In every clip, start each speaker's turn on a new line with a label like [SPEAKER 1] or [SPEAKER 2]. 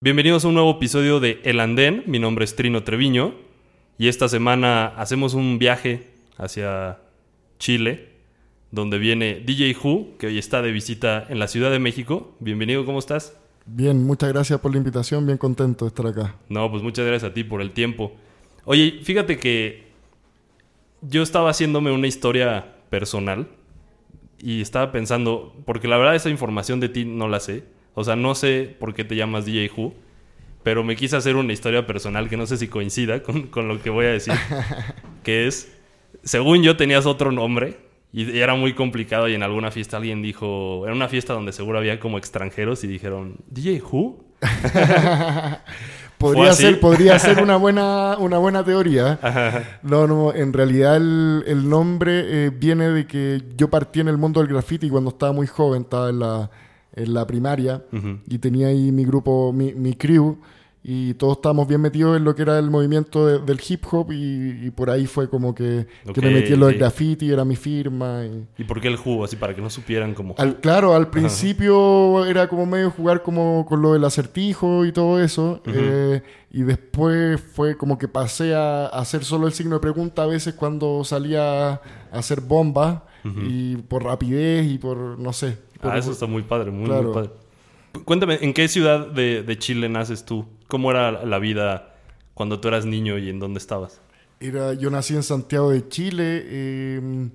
[SPEAKER 1] Bienvenidos a un nuevo episodio de El Andén. Mi nombre es Trino Treviño y esta semana hacemos un viaje hacia Chile, donde viene DJ Who, que hoy está de visita en la Ciudad de México. Bienvenido, ¿cómo estás?
[SPEAKER 2] Bien, muchas gracias por la invitación, bien contento de estar acá.
[SPEAKER 1] No, pues muchas gracias a ti por el tiempo. Oye, fíjate que yo estaba haciéndome una historia personal y estaba pensando, porque la verdad esa información de ti no la sé o sea, no sé por qué te llamas DJ Who, pero me quise hacer una historia personal que no sé si coincida con, lo que voy a decir. que es, según yo tenías otro nombre y era muy complicado y en alguna fiesta alguien dijo, era una fiesta donde seguro había como extranjeros y dijeron, DJ Who.
[SPEAKER 2] podría ser, podría ser una buena, una buena teoría. No, no, en realidad el, nombre eh, viene de que yo partí en el mundo del graffiti cuando estaba muy joven, estaba en la en la primaria y tenía ahí mi grupo, mi, mi, crew y todos estábamos bien metidos en lo que era el movimiento del hip hop y, por ahí fue como que, me metí en lo del graffiti, era mi firma.
[SPEAKER 1] ¿Y, por qué el jugo? Así para que no supieran cómo...
[SPEAKER 2] claro, al principio era como medio jugar como con lo del acertijo y todo eso eh, y después fue como que pasé a, hacer solo el signo de pregunta a veces cuando salía a hacer bombas y por rapidez y por, no sé,
[SPEAKER 1] ah, eso está muy padre, muy, padre. Cuéntame, ¿en qué ciudad de, Chile naces tú? ¿Cómo era la vida cuando tú eras niño y en dónde estabas?
[SPEAKER 2] Era, yo nací en Santiago de Chile. Em,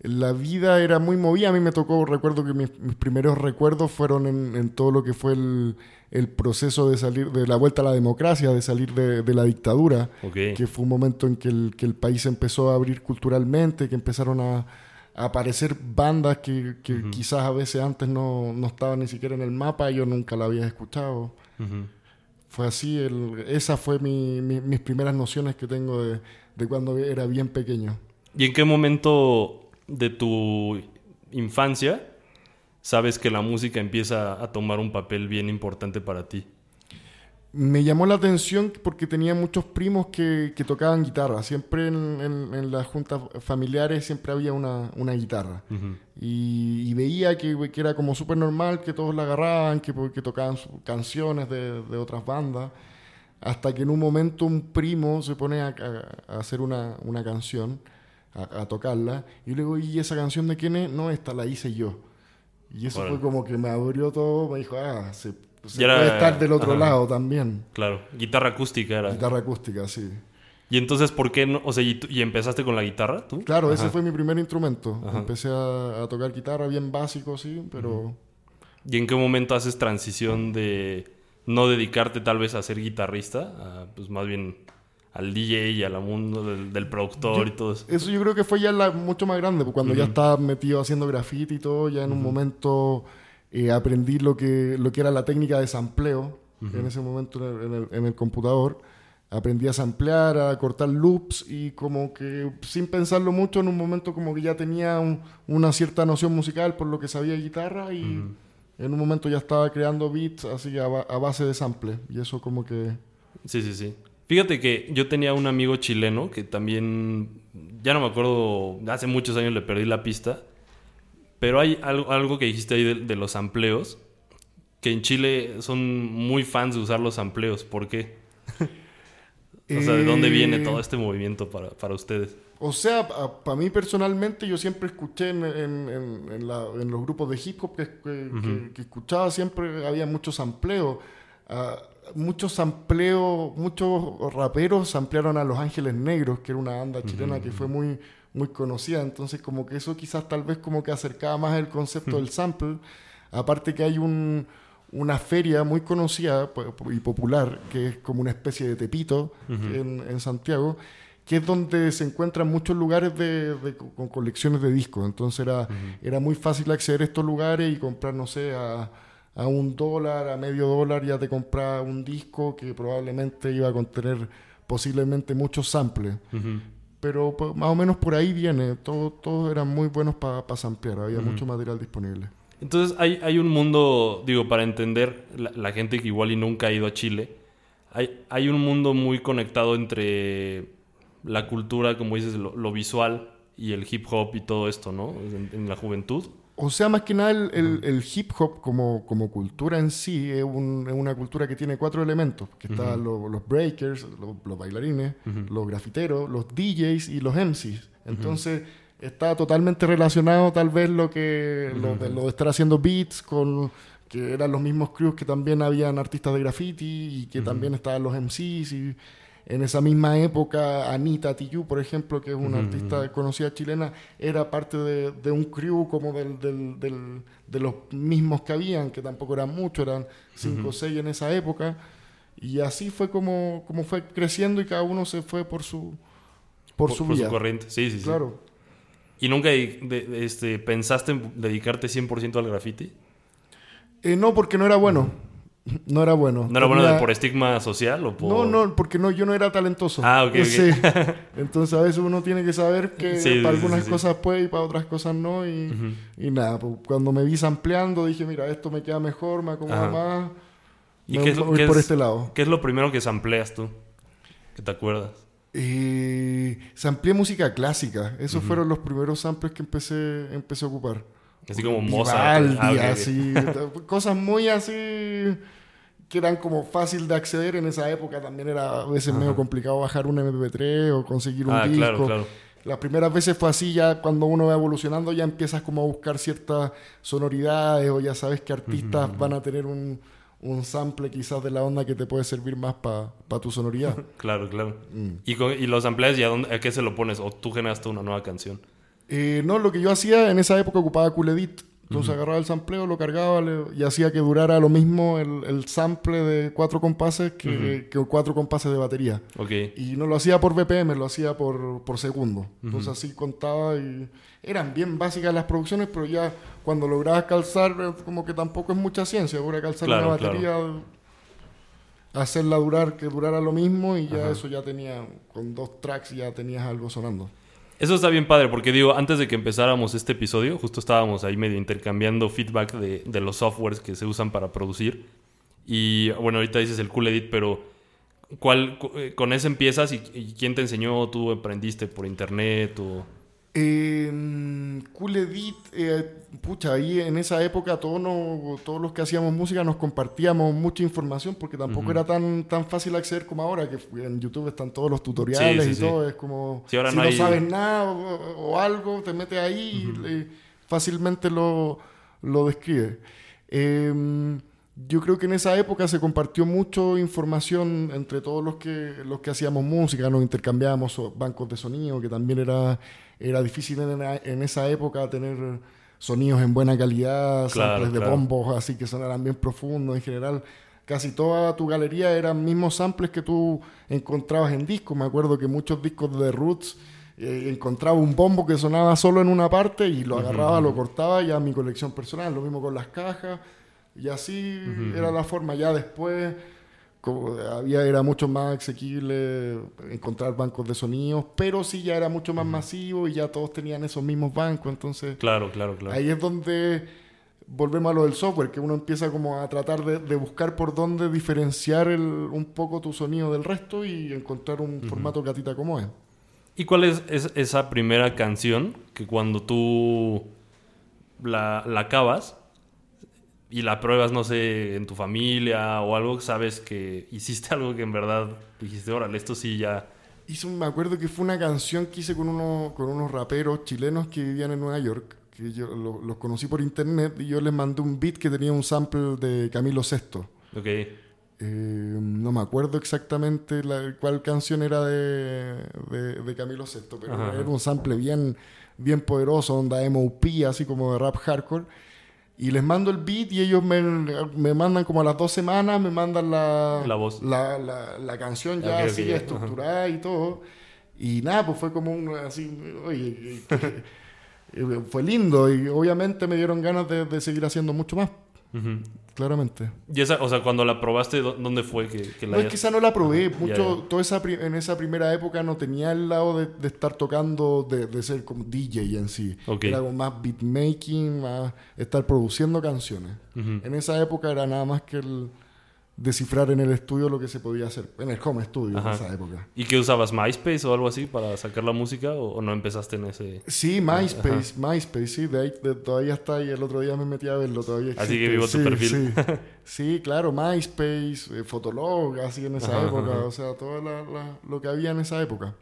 [SPEAKER 2] la vida era muy movida. A mí me tocó, recuerdo que mis, primeros recuerdos fueron en, todo lo que fue el, proceso de salir, de la vuelta a la democracia, de salir de, la dictadura. Que fue un momento en que el, que el país empezó a abrir culturalmente, que empezaron a, aparecer bandas que, quizás a veces antes no, no, estaban ni siquiera en el mapa, yo nunca la había escuchado. Fue así, el, esa fue mi, mis primeras nociones que tengo de, de cuando era bien pequeño.
[SPEAKER 1] ¿Y en qué momento de tu infancia sabes que la música empieza a tomar un papel bien importante para ti?
[SPEAKER 2] Me llamó la atención porque tenía muchos primos que, tocaban guitarra. Siempre en, las juntas familiares siempre había una, guitarra. y, veía que, era como súper normal que todos la agarraban, que, que tocaban canciones de, otras bandas. Hasta que en un momento un primo se pone a, hacer una, canción, a, tocarla. Y luego, ¿y esa canción de quién es? No, esta la hice yo. Y eso fue como que me abrió todo. Me dijo, ah, se pues puede estar del otro lado también.
[SPEAKER 1] Claro, guitarra acústica era.
[SPEAKER 2] Guitarra acústica, sí.
[SPEAKER 1] ¿Y entonces por qué no? O sea, ¿y, empezaste con la guitarra tú?
[SPEAKER 2] Claro, ese fue mi primer instrumento. Empecé a, tocar guitarra bien básico, sí, pero...
[SPEAKER 1] ¿Y en qué momento haces transición de no dedicarte tal vez a ser guitarrista, pues más bien al DJ y al mundo del, productor y todo eso?
[SPEAKER 2] Eso yo creo que fue ya mucho más grande, porque cuando ya estaba metido haciendo graffiti y todo, ya en un momento eh, aprendí lo que, lo que era la técnica de sampleo en ese momento en el, computador. Aprendí a samplear, a cortar loops y como que sin pensarlo mucho en un momento como que ya tenía una cierta noción musical por lo que sabía guitarra y en un momento ya estaba creando beats así a, a base de sample y eso como que...
[SPEAKER 1] Sí, sí, sí. Fíjate que yo tenía un amigo chileno que también, ya no me acuerdo, hace muchos años le perdí la pista, pero hay algo, algo que dijiste ahí de, los amplios, que en Chile son muy fans de usar los amplios. ¿Por qué? o sea, ¿de dónde viene todo este movimiento para, para ustedes?
[SPEAKER 2] O sea, para mí personalmente, yo siempre escuché en, en, en, los grupos de hip hop que, que, escuchaba, siempre había muchos amplios. Uh, muchos amplios, muchos raperos ampliaron a Los Ángeles Negros, que era una banda chilena que fue muy muy conocida, entonces como que eso quizás tal vez como que acercaba más el concepto del sample, aparte que hay un, una feria muy conocida y popular, que es como una especie de tepito en, Santiago, que es donde se encuentran muchos lugares de, con colecciones de discos, entonces era, era muy fácil acceder a estos lugares y comprar, no sé, a, a un dólar, a medio dólar ya te compraba un disco que probablemente iba a contener posiblemente muchos samples pero pues, más o menos por ahí viene. Todos todo eran muy buenos para pa samplear, había mucho material disponible.
[SPEAKER 1] Entonces hay, hay un mundo, digo, para entender la, gente que igual y nunca ha ido a Chile, hay, hay un mundo muy conectado entre la cultura, como dices, lo, visual y el hip hop y todo esto, ¿no? En, la juventud.
[SPEAKER 2] O sea, más que nada el, el- el hip hop como, como cultura en sí es, un- es una cultura que tiene cuatro elementos, que están lo- los breakers, lo- los, bailarines, los grafiteros, los DJs y los MCs. Entonces está totalmente relacionado tal vez lo que lo, de, lo de estar haciendo beats con que eran los mismos crews que también habían artistas de graffiti y que también estaban los MCs y en esa misma época, Anita Tijoux, por ejemplo, que es una artista conocida chilena, era parte de, de un crew como del, del- del- de los mismos que habían, que tampoco eran muchos, eran cinco o seis en esa época. Y así fue como, como fue creciendo y cada uno se fue por su, por, su
[SPEAKER 1] por
[SPEAKER 2] vía.
[SPEAKER 1] corriente. Sí, sí, sí.
[SPEAKER 2] claro.
[SPEAKER 1] ¿Y nunca de- de- este, pensaste en dedicarte 100% al graffiti?
[SPEAKER 2] Eh, no, porque no era bueno. No era bueno.
[SPEAKER 1] ¿No era bueno
[SPEAKER 2] Tenía-
[SPEAKER 1] por estigma social o por...?
[SPEAKER 2] No, no, porque no, yo no era talentoso.
[SPEAKER 1] Ah, ok, ok.
[SPEAKER 2] Sí. Entonces a veces uno tiene que saber que
[SPEAKER 1] Sí,
[SPEAKER 2] para
[SPEAKER 1] sí,
[SPEAKER 2] algunas cosas puede y para otras cosas no. Y, y nada, pues, cuando me vi sampleando dije, mira, esto me queda mejor, me acomoda más.
[SPEAKER 1] ¿Y
[SPEAKER 2] me
[SPEAKER 1] qué es lo-
[SPEAKER 2] voy
[SPEAKER 1] qué
[SPEAKER 2] por
[SPEAKER 1] es-
[SPEAKER 2] este lado.
[SPEAKER 1] ¿Qué es lo primero que sampleas tú? ¿Que te acuerdas?
[SPEAKER 2] Eh, sampleé música clásica. Esos fueron los primeros samples que empecé, empecé a ocupar.
[SPEAKER 1] Así como Mozart.
[SPEAKER 2] Vivaldi, así. cosas muy así que eran como fácil de acceder en esa época. También era a veces medio complicado bajar un MP3 o conseguir un
[SPEAKER 1] Ah,
[SPEAKER 2] disco.
[SPEAKER 1] claro, claro.
[SPEAKER 2] Las primeras veces fue así, ya cuando uno va evolucionando ya empiezas como a buscar ciertas sonoridades o ya sabes que artistas van a tener un, un sample quizás de la onda que te puede servir más para tu sonoridad.
[SPEAKER 1] Claro, claro.
[SPEAKER 2] Mm.
[SPEAKER 1] ¿Y, con- y los sampleas y a, dónde- a qué se lo pones? ¿O tú generaste una nueva canción?
[SPEAKER 2] Eh, no, lo que yo hacía en esa época ocupaba Cool Edit. Entonces agarraba el sampleo, lo cargaba le- y hacía que durara lo mismo el, el sample de cuatro compases que, que cuatro compases de batería. Y no lo hacía por BPM, lo hacía por, por segundo. Entonces así contaba y eran bien básicas las producciones, pero ya cuando lograbas calzar, eh, como que tampoco es mucha ciencia, ahora calzar
[SPEAKER 1] Claro,
[SPEAKER 2] una batería, hacerla durar, que durara lo mismo y ya eso ya tenía, con dos tracks ya tenías algo sonando.
[SPEAKER 1] Eso está bien padre, porque digo, antes de que empezáramos este episodio, justo estábamos ahí medio intercambiando feedback de, de los softwares que se usan para producir. Y bueno, ahorita dices el Cool Edit, pero ¿cuál, cu- eh, ¿con ese empiezas y, y quién te enseñó? ¿Tú aprendiste por internet? O...
[SPEAKER 2] Eh, cool Edit, eh, pucha, ahí en esa época todos, nos- todos los que hacíamos música nos compartíamos mucha información porque tampoco era tan, tan fácil acceder como ahora, que en YouTube están todos los tutoriales
[SPEAKER 1] Sí, sí,
[SPEAKER 2] y
[SPEAKER 1] sí.
[SPEAKER 2] todo, es como
[SPEAKER 1] ahora
[SPEAKER 2] si
[SPEAKER 1] no
[SPEAKER 2] no,
[SPEAKER 1] hay-
[SPEAKER 2] sabes nada o, o algo, te metes ahí y fácilmente lo, lo describe. Eh, yo creo que en esa época se compartió mucho información entre todos los que, los que hacíamos música, nos intercambiábamos bancos de sonido, que también era, era difícil en, en esa época tener sonidos en buena calidad,
[SPEAKER 1] Claro,
[SPEAKER 2] samples de bombos así que sonaran bien profundos en general. Casi toda tu galería eran mismos samples que tú encontrabas en discos. Me acuerdo que muchos discos de Roots eh, encontraba un bombo que sonaba solo en una parte y lo agarraba, lo cortaba ya mi colección personal. Lo mismo con las cajas. Y así era la forma. Ya después como había, era mucho más asequible encontrar bancos de sonidos, pero sí ya era mucho más masivo y ya todos tenían esos mismos bancos. Entonces
[SPEAKER 1] Claro, claro, claro.
[SPEAKER 2] ahí es donde volvemos a lo del software, que uno empieza como a tratar de, de buscar por dónde diferenciar el- un poco tu sonido del resto y encontrar un formato que a ti te acomode.
[SPEAKER 1] ¿Y cuál es, es- esa primera canción que cuando tú la, la acabas y la pruebas, no sé, en tu familia o algo, sabes que hiciste algo que en verdad dijiste, órale, esto sí ya...
[SPEAKER 2] Un- me acuerdo que fue una canción que hice con, uno, con unos raperos chilenos que vivían en Nueva York, que yo lo- los conocí por internet y yo les mandé un beat que tenía un sample de Camilo VI.
[SPEAKER 1] Ok,
[SPEAKER 2] Eh, no me acuerdo exactamente la- cuál canción era de, de, de Camilo VI, pero
[SPEAKER 1] Ajá.
[SPEAKER 2] era un sample bien, bien poderoso, onda MOP, así como de rap hardcore. Y les mando el beat y ellos me, me mandan como a las dos semanas, me mandan la,
[SPEAKER 1] La voz.
[SPEAKER 2] la, la- la canción ya así estructurada y todo. Y nada, pues fue como un así, oye, fue lindo y obviamente me dieron ganas de, de seguir haciendo mucho más, Claramente.
[SPEAKER 1] Y esa, o sea, cuando la probaste, ¿dó- ¿dónde fue que, que la
[SPEAKER 2] No, es
[SPEAKER 1] hayas-
[SPEAKER 2] que esa no la probé. Mucho,
[SPEAKER 1] ya, ya.
[SPEAKER 2] Toda esa en esa primera época no tenía el lado de, de estar tocando, de, de ser como DJ en sí.
[SPEAKER 1] Ok.
[SPEAKER 2] Era como más beatmaking, más estar produciendo canciones. En esa época era nada más que el, descifrar en el estudio lo que se podía hacer, en el home studio en esa época.
[SPEAKER 1] ¿Y qué usabas, MySpace o algo así para sacar la música o, no empezaste en ese...?
[SPEAKER 2] Sí, MySpace, MySpace, sí, de ahí, todavía está y el otro día me metí a verlo, todavía
[SPEAKER 1] Así que vivo tu perfil.
[SPEAKER 2] Sí. sí, claro, MySpace, eh, Fotolog, así en esa época, o sea, todo lo que había en esa época.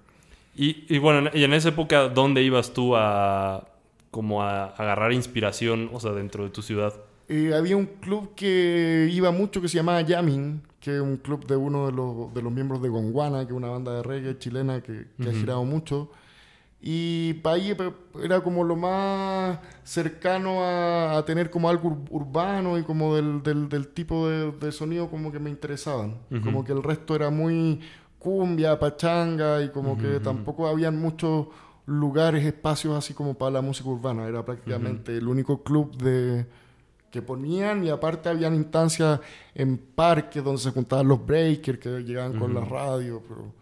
[SPEAKER 1] Y, y, bueno, y en esa época, ¿dónde ibas tú a como a agarrar inspiración, o sea, dentro de tu ciudad?
[SPEAKER 2] Eh, había un club que iba mucho que se llamaba Yamin, que es un club de uno de los, de los miembros de Gonguana, que es una banda de reggae chilena que, ha girado mucho. Y para ahí era como lo más cercano a, tener como algo urbano y como del, del, tipo de, sonido como que me interesaban. Como que el resto era muy cumbia, pachanga y como que tampoco habían muchos lugares, espacios así como para la música urbana. Era prácticamente el único club de que ponían y aparte habían instancias en parques donde se juntaban los breakers que llegaban con la radio, pero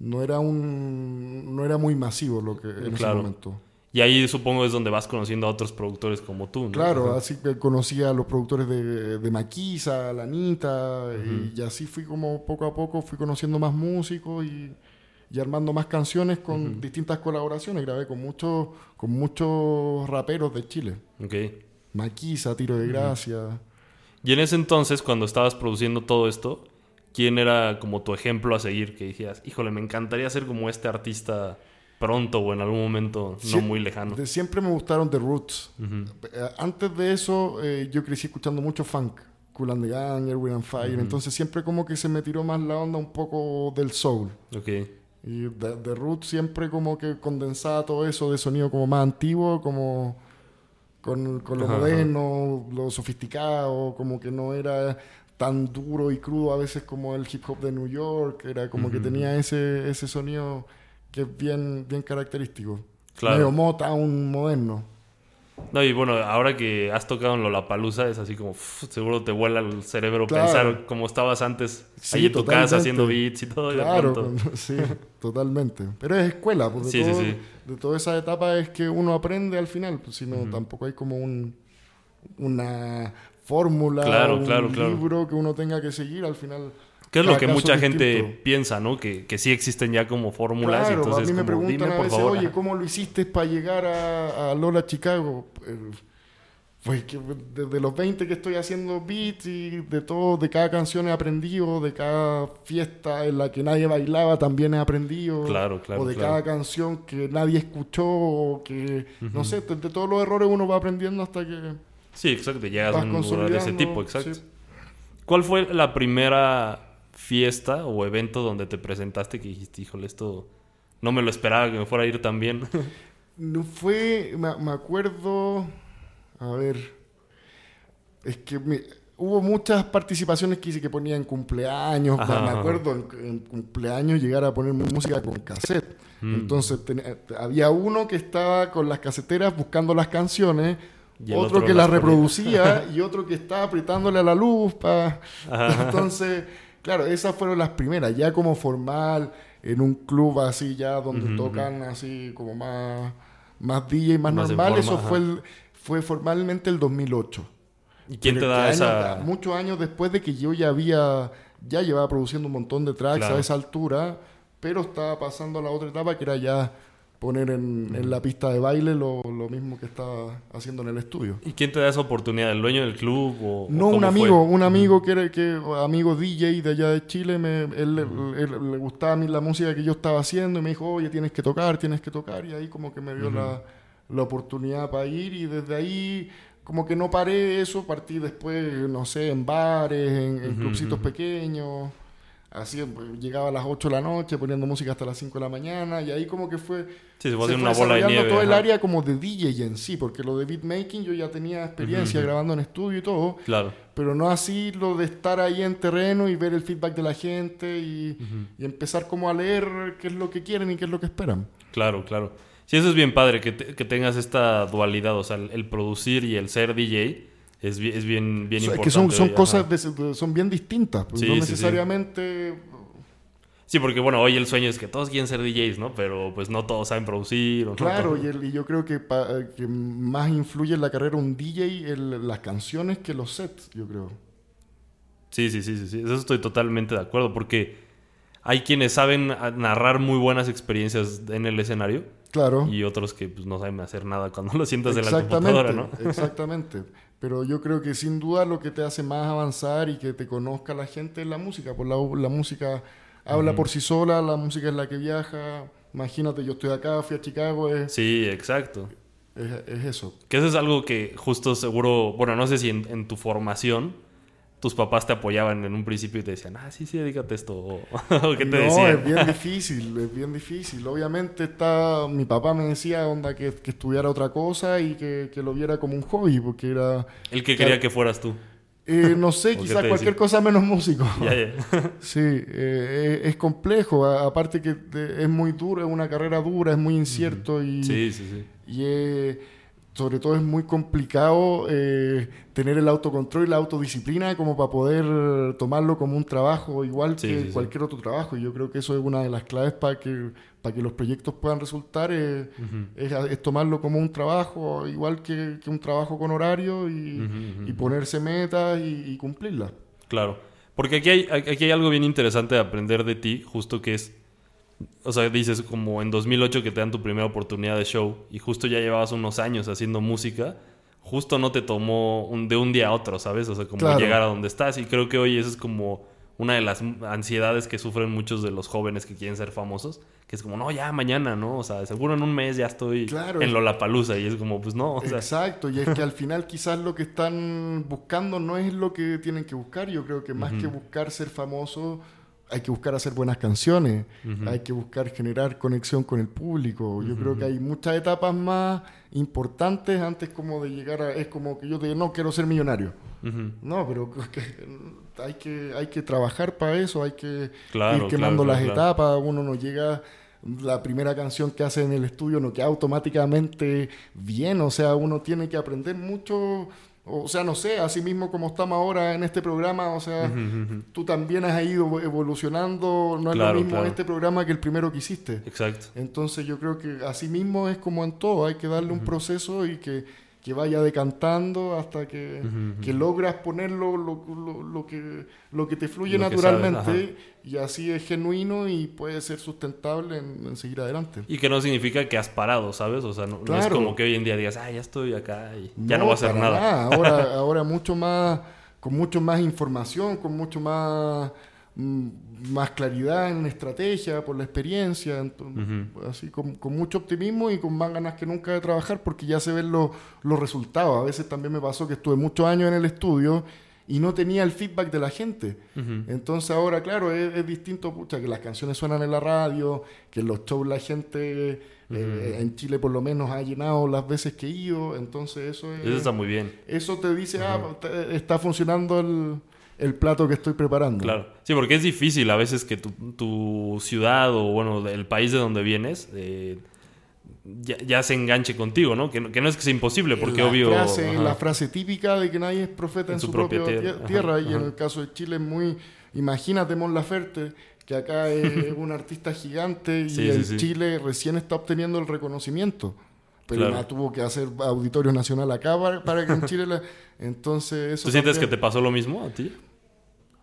[SPEAKER 2] no era un no era muy masivo lo que en ese momento.
[SPEAKER 1] Y ahí supongo es donde vas conociendo a otros productores como tú, ¿no?
[SPEAKER 2] Claro, así que conocí a los productores de, de Maquisa, Lanita, y, así fui como poco a poco fui conociendo más músicos y, y armando más canciones con distintas colaboraciones. Grabé con muchos, con muchos raperos de Chile.
[SPEAKER 1] Okay.
[SPEAKER 2] Maquisa, Tiro de Gracia.
[SPEAKER 1] Y en ese entonces, cuando estabas produciendo todo esto, ¿quién era como tu ejemplo a seguir? Que dijeras, híjole, me encantaría ser como este artista pronto o en algún momento no muy lejano.
[SPEAKER 2] De siempre me gustaron The Roots. Eh, antes de eso, eh, yo crecí escuchando mucho funk. Cool and the Gang, Erwin and Fire. Entonces siempre como que se me tiró más la onda un poco del soul.
[SPEAKER 1] Ok.
[SPEAKER 2] Y The, Roots siempre como que condensaba todo eso de sonido como más antiguo, como con, con lo moderno, lo sofisticado, como que no era tan duro y crudo a veces como el hip hop de New York, era como que tenía ese, ese sonido que es bien, bien característico. Claro. Medio un moderno.
[SPEAKER 1] No, y bueno, ahora que has tocado en Lollapalooza, es así como, seguro te vuela el cerebro pensar como estabas antes, ahí en tu casa haciendo beats y todo.
[SPEAKER 2] Claro, sí, totalmente. Pero es escuela, porque de toda esa etapa es que uno aprende al final, pues si no, tampoco hay como un, una fórmula, un libro que uno tenga que seguir al final.
[SPEAKER 1] ¿Qué es lo que mucha gente piensa, ¿no? Que, que sí existen ya como fórmulas.
[SPEAKER 2] Claro,
[SPEAKER 1] entonces,
[SPEAKER 2] a mí me preguntan a veces, oye, ¿cómo lo hiciste para llegar a, Lola Chicago? Eh, pues que desde los 20 que estoy haciendo beats y de todo, de cada canción he aprendido, de cada fiesta en la que nadie bailaba también he aprendido.
[SPEAKER 1] Claro, claro.
[SPEAKER 2] O de cada canción que nadie escuchó, o que, no sé, de, todos los errores uno va aprendiendo hasta que...
[SPEAKER 1] Sí, exacto, llegas a un lugar de ese tipo, exacto. ¿Cuál fue la primera fiesta o evento donde te presentaste que dijiste, híjole, esto no me lo esperaba que me fuera a ir tan bien?
[SPEAKER 2] no fue, me, acuerdo, a ver, es que hubo muchas participaciones que hice que ponía en cumpleaños, me acuerdo en, cumpleaños llegar a poner música con cassette. Mm. Entonces había uno que estaba con las caseteras buscando las canciones, otro, que las reproducía y otro que estaba apretándole a la luz. para Entonces Claro, esas fueron las primeras, ya como formal, en un club así ya donde tocan así como más, más DJ, más, normal, eso fue, fue formalmente el 2008.
[SPEAKER 1] ¿Y quién te da esa...?
[SPEAKER 2] muchos años después de que yo ya había, ya llevaba produciendo un montón de tracks a esa altura, pero estaba pasando a la otra etapa que era ya poner en, la pista de baile lo, mismo que estaba haciendo en el estudio.
[SPEAKER 1] ¿Y quién te da esa oportunidad? ¿El dueño del club? O,
[SPEAKER 2] no, un amigo, un amigo que era que, amigo DJ de allá de Chile, me, él, le gustaba a mí la música que yo estaba haciendo y me dijo, oye, tienes que tocar, tienes que tocar, y ahí como que me dio la, oportunidad para ir y desde ahí como que no paré eso, partí después, no sé, en bares, en, en clubcitos pequeños. Así, pues, llegaba a las 8 de la noche poniendo música hasta las 5 de la mañana y ahí como que fue...
[SPEAKER 1] Sí, se, fue una bola de nieve.
[SPEAKER 2] todo el área como de DJ en sí, porque lo de beatmaking yo ya tenía experiencia grabando en estudio y todo.
[SPEAKER 1] Claro.
[SPEAKER 2] Pero no así lo de estar ahí en terreno y ver el feedback de la gente y, y empezar como a leer qué es lo que quieren y qué es lo que esperan.
[SPEAKER 1] Claro, claro. Sí, eso es bien padre, que, que tengas esta dualidad, o sea, el, el producir y el ser DJ es, es bien, bien importante.
[SPEAKER 2] Es que son, son cosas, son bien distintas, pues, no necesariamente...
[SPEAKER 1] Sí. porque bueno, hoy el sueño es que todos quieren ser DJs, ¿no? Pero pues no todos saben producir.
[SPEAKER 2] claro, y, yo creo que, que, más influye en la carrera un DJ en las canciones que los sets, yo creo.
[SPEAKER 1] Sí, sí, sí, sí, sí. Eso estoy totalmente de acuerdo, porque hay quienes saben narrar muy buenas experiencias en el escenario.
[SPEAKER 2] Claro.
[SPEAKER 1] Y otros que pues, no saben hacer nada cuando lo sientas en la computadora, ¿no?
[SPEAKER 2] Exactamente. Pero yo creo que sin duda lo que te hace más avanzar y que te conozca la gente es la música. Por pues la, la música habla por sí sola, la música es la que viaja. Imagínate, yo estoy acá, fui a Chicago.
[SPEAKER 1] sí, exacto.
[SPEAKER 2] Es, eso.
[SPEAKER 1] Que eso es algo que justo seguro, bueno, no sé si en, tu formación tus papás te apoyaban en un principio y te decían, ah, sí, sí, dedícate esto. O, ¿qué te
[SPEAKER 2] no, es bien difícil, es bien difícil. Obviamente está, mi papá me decía, onda, que, estudiara otra cosa y que, lo viera como un hobby, porque era...
[SPEAKER 1] El que quería que fueras tú.
[SPEAKER 2] Eh, no sé, quizás cualquier cosa menos músico. sí, eh, es complejo. aparte que es muy duro, es una carrera dura, es muy incierto y,
[SPEAKER 1] sí, sí, sí.
[SPEAKER 2] y sobre todo es muy complicado eh, tener el autocontrol y la autodisciplina como para poder tomarlo como un trabajo igual que cualquier otro trabajo. Y yo creo que eso es una de las claves para que, para que los proyectos puedan resultar, es, tomarlo como un trabajo igual que, un trabajo con horario y, ponerse metas y, cumplirlas.
[SPEAKER 1] Claro, porque aquí hay, aquí hay algo bien interesante de aprender de ti, justo que es o sea, dices como en 2008 que te dan tu primera oportunidad de show y justo ya llevabas unos años haciendo música, justo no te tomó de un día a otro, ¿sabes? O sea, como llegar a donde estás y creo que hoy eso es como una de las ansiedades que sufren muchos de los jóvenes que quieren ser famosos, que es como, no, ya mañana, ¿no? O sea, seguro en un mes ya estoy claro, en Lollapalooza y es como, pues no.
[SPEAKER 2] exacto, y es que al final quizás lo que están buscando no es lo que tienen que buscar, yo creo que más que buscar ser famoso hay que buscar hacer buenas canciones, hay que buscar generar conexión con el público. Yo creo que hay muchas etapas más importantes antes como de llegar a... Es como que yo te digo, no, quiero ser millonario. No, pero hay, que, hay que trabajar para eso, hay que ir quemando las etapas, uno no llega... La primera canción que hace en el estudio no queda automáticamente bien, o sea, uno tiene que aprender mucho o sea, no sé, así mismo como estamos ahora en este programa, o sea, tú también has ido evolucionando, no es lo mismo este programa que el primero que hiciste.
[SPEAKER 1] Exacto.
[SPEAKER 2] Entonces yo creo que así mismo es como en todo, hay que darle un proceso y que que vaya decantando hasta que, logras poner lo, lo, que, lo que te fluye naturalmente y así es genuino y puede ser sustentable en, seguir adelante.
[SPEAKER 1] Y que no significa que has parado, ¿sabes? O sea, no, es como que hoy en día digas, ah, ya estoy acá y ya no, voy a hacer nada.
[SPEAKER 2] Ahora, ahora mucho más, con mucho más información, con mucho más Mm, más claridad en estrategia, por la experiencia, así con, mucho optimismo y con más ganas que nunca de trabajar porque ya se ven los resultados. A veces también me pasó que estuve muchos años en el estudio y no tenía el feedback de la gente. Entonces ahora, claro, es, distinto, pucha, que las canciones suenan en la radio, que en los shows la gente eh, en Chile por lo menos ha llenado las veces que he ido, entonces eso
[SPEAKER 1] Eso está muy bien.
[SPEAKER 2] Eso te dice, ah, está funcionando el el plato que estoy preparando.
[SPEAKER 1] Claro. Sí, porque es difícil a veces que tu, ciudad o, bueno, el país de donde vienes eh, ya, se enganche contigo, ¿no? Que, no es que sea imposible, porque obvio...
[SPEAKER 2] la frase típica de que nadie es profeta en, su, propia, tierra. y en el caso de Chile es muy... Imagínate Mon Laferte, que acá es un artista gigante y en Chile recién está obteniendo el reconocimiento pero tuvo que hacer auditorio nacional acá para, que en Chile entonces eso
[SPEAKER 1] ¿Tú sientes que te pasó lo mismo a ti?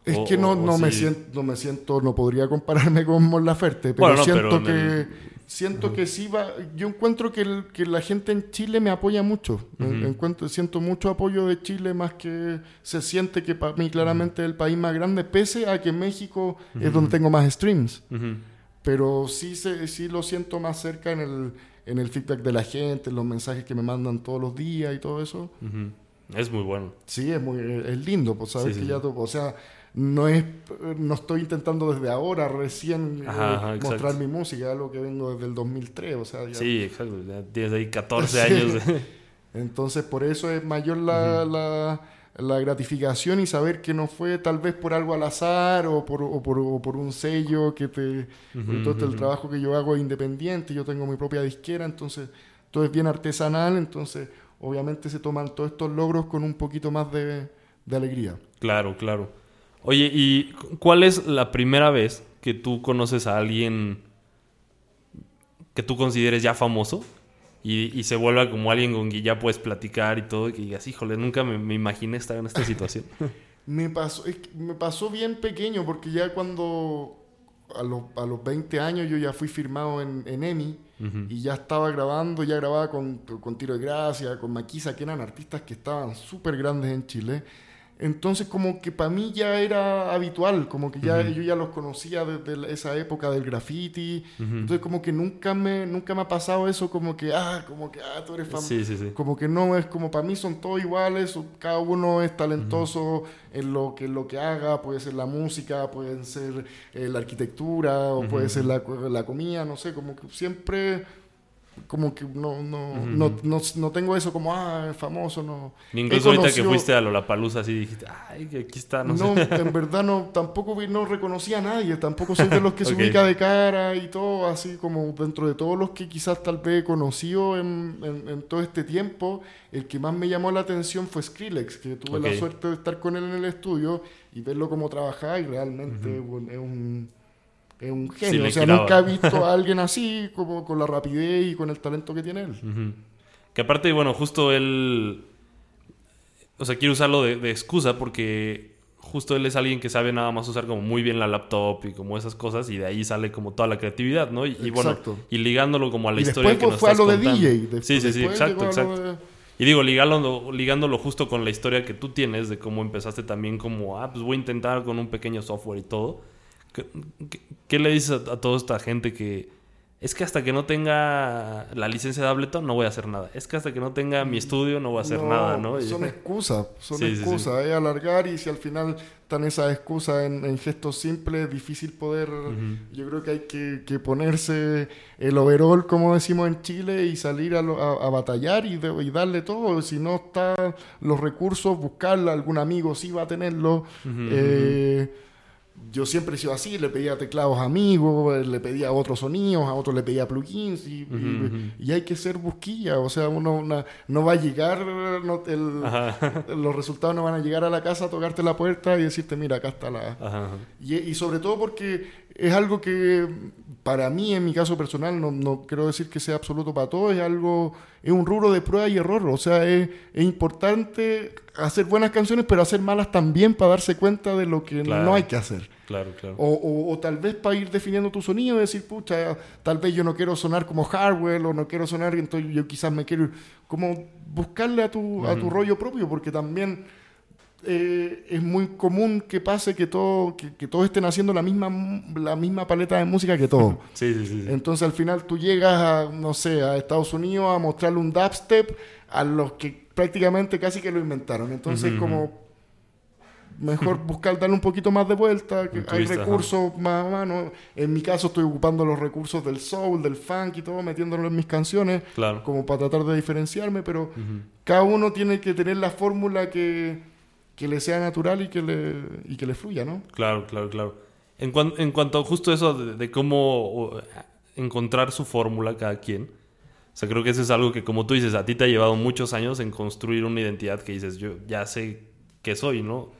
[SPEAKER 2] Es que no, no me siento, no me siento, no podría compararme con Mon Laferte, pero siento que siento que sí va, yo encuentro que, que, la gente en Chile me apoya mucho. encuentro, siento mucho apoyo de Chile más que se siente que para mí claramente es el país más grande, pese a que México es donde tengo más streams. Pero sí, se, sí lo siento más cerca en el, en el feedback de la gente, en los mensajes que me mandan todos los días y todo eso.
[SPEAKER 1] Es muy bueno.
[SPEAKER 2] Sí, es muy es lindo, pues sabes que ya, o sea, no es no estoy intentando desde ahora recién eh, mostrar mi música, algo que vengo desde el 2003, o sea,
[SPEAKER 1] Sí, exacto, ya tienes ahí 14 años.
[SPEAKER 2] Entonces, por eso es mayor la, la, la, gratificación y saber que no fue tal vez por algo al azar o por, o por, o por un sello que te... entonces, el trabajo que yo hago es independiente, yo tengo mi propia disquera, entonces todo es bien artesanal, entonces obviamente se toman todos estos logros con un poquito más de, de alegría.
[SPEAKER 1] Claro, claro. Oye, ¿y cuál es la primera vez que tú conoces a alguien que tú consideres ya famoso y, se vuelva como alguien con quien ya puedes platicar y todo y que digas, híjole, nunca me, imaginé estar en esta situación?
[SPEAKER 2] Me pasó, es que me pasó bien pequeño porque ya cuando a los, a los 20 años yo ya fui firmado en, en EMI y ya estaba grabando, ya grababa con, con Tiro de Gracia, con Maquisa, que eran artistas que estaban súper grandes en Chile. Entonces como que para mí ya era habitual, como que ya yo ya los conocía desde esa época del graffiti. Entonces como que nunca me, nunca me ha pasado eso como que, ah, como que, ah, tú eres famoso.
[SPEAKER 1] Sí, sí, sí.
[SPEAKER 2] Como que no es como para mí son todos iguales, cada uno es talentoso en lo que lo que haga, puede ser la música, puede ser eh, la arquitectura o puede ser la, la comida, no sé, como que siempre como que no no,
[SPEAKER 1] Ujú.
[SPEAKER 2] no, no, no tengo eso como ah, famoso, no.
[SPEAKER 1] Ni incluso ahorita que fuiste a Lollapalooza así dijiste, ay, aquí está, no,
[SPEAKER 2] No,
[SPEAKER 1] sé.
[SPEAKER 2] en verdad no, tampoco no reconocía a nadie, tampoco soy de los que se
[SPEAKER 1] Ok.
[SPEAKER 2] ubica de cara y todo, así como dentro de todos los que quizás tal vez he conocido en, en- en todo este tiempo, el que más me llamó la atención fue Skrillex, que tuve
[SPEAKER 1] Ok.
[SPEAKER 2] la suerte de estar con él en el estudio y verlo cómo trabajaba y realmente bueno, es un... Es un genio, o sea, nunca he visto a alguien así, como con la rapidez y con el talento que tiene él.
[SPEAKER 1] Que aparte, bueno, justo él. O sea, quiere usarlo de, de excusa porque justo él es alguien que sabe nada más usar como muy bien la laptop y como esas cosas y de ahí sale como toda la creatividad, ¿no? Y, y bueno, y ligándolo como a la
[SPEAKER 2] y
[SPEAKER 1] historia
[SPEAKER 2] después
[SPEAKER 1] que nos
[SPEAKER 2] fue a lo de. DJ. después-
[SPEAKER 1] sí, sí, sí, exacto, exacto.
[SPEAKER 2] de-
[SPEAKER 1] Y digo, ligándolo, ligándolo justo con la historia que tú tienes de cómo empezaste también como, ah, pues voy a intentar con un pequeño software y todo. ¿Qué, qué- qué le dices a, a toda esta gente que es que hasta que no tenga la licencia de Ableton no voy a hacer nada? Es que hasta que no tenga mi estudio no voy a hacer nada, ¿no? Y-
[SPEAKER 2] Son excusas, son
[SPEAKER 1] Sí, sí, sí.
[SPEAKER 2] excusas, es alargar y si al final están esas excusas en, en gestos simples, es difícil poder, yo creo que hay que, que ponerse el overall, como decimos en Chile, y salir a, lo- a- a batallar y, de- y darle todo, si no están los recursos, buscarla, algún amigo sí va a tenerlo. Eh, yo siempre he sido así, le pedía teclados a amigos, le pedía otros sonidos, a otros le pedía plugins y, y- hay que ser busquilla, o sea, uno una- no va a llegar, no, el- los resultados no van a llegar a la casa, a tocarte la puerta y decirte, mira, acá está la...
[SPEAKER 1] Ajá, ajá.
[SPEAKER 2] Y, y sobre todo porque es algo que para mí, en mi caso personal, no, no quiero decir que sea absoluto para todos, es algo, es un rubro de prueba y error, o sea, es, es importante hacer buenas canciones, pero hacer malas también para darse cuenta de lo que
[SPEAKER 1] Claro.
[SPEAKER 2] no hay que hacer.
[SPEAKER 1] Claro, claro.
[SPEAKER 2] O, o- o tal vez para ir definiendo tu sonido y decir, pucha, tal vez yo no quiero sonar como Hardwell o no quiero sonar, entonces yo quizás me quiero ir como buscarle a tu, a tu rollo propio, porque también eh, es muy común que pase que, todo, que, que todos estén haciendo la misma, la misma paleta de música que todos.
[SPEAKER 1] Sí, sí, sí. sí.
[SPEAKER 2] Entonces al final tú llegas a, no sé, a Estados Unidos a mostrarle un dubstep a los que prácticamente casi que lo inventaron. Entonces
[SPEAKER 1] Ujú,
[SPEAKER 2] como mejor buscar darle un poquito más de vuelta, que hay
[SPEAKER 1] ajá.
[SPEAKER 2] recursos más a mano. En mi caso estoy ocupando los recursos del soul, del funk y todo, metiéndolo en mis canciones
[SPEAKER 1] Claro.
[SPEAKER 2] como para tratar de diferenciarme, pero cada uno tiene que tener la fórmula que, que le sea natural y que le, y que le fluya, ¿no?
[SPEAKER 1] Claro, claro, claro. En, cuan- en cuanto a justo eso de, de cómo encontrar su fórmula cada quien, o sea, creo que eso es algo que, como tú dices, a ti te ha llevado muchos años en construir una identidad que dices, yo ya sé qué soy, ¿no?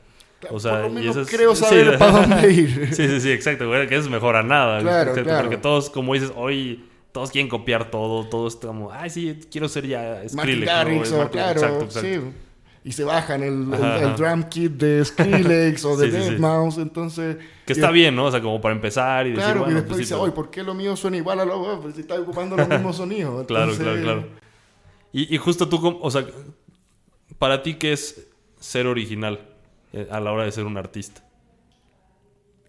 [SPEAKER 1] O sea,
[SPEAKER 2] Por lo
[SPEAKER 1] y
[SPEAKER 2] menos
[SPEAKER 1] eso es-
[SPEAKER 2] creo
[SPEAKER 1] sí,
[SPEAKER 2] saber para dónde ir.
[SPEAKER 1] Sí, sí, sí, exacto, que eso es mejor a nada.
[SPEAKER 2] Claro, claro.
[SPEAKER 1] Porque todos, como dices, hoy todos quieren copiar todo, todos como, ay, sí, quiero ser ya Skrillex. ¿no?
[SPEAKER 2] Claro,
[SPEAKER 1] exacto, exacto.
[SPEAKER 2] sí. Y se bajan el, el- drum kit de Skrillex o de
[SPEAKER 1] Sí, sí.
[SPEAKER 2] Deadmau5, entonces...
[SPEAKER 1] Que está
[SPEAKER 2] es-
[SPEAKER 1] bien, ¿no? O sea, como para empezar y decir,
[SPEAKER 2] Claro,
[SPEAKER 1] bueno,
[SPEAKER 2] y después
[SPEAKER 1] pues
[SPEAKER 2] dice, oye, ¿por qué lo mío suena igual a lo oh, Pues si está ocupando los mismos sonidos.
[SPEAKER 1] Claro,
[SPEAKER 2] Entonces,
[SPEAKER 1] claro, claro. Y, y justo tú, o sea, para ti, ¿qué es ser original eh, a la hora de ser un artista?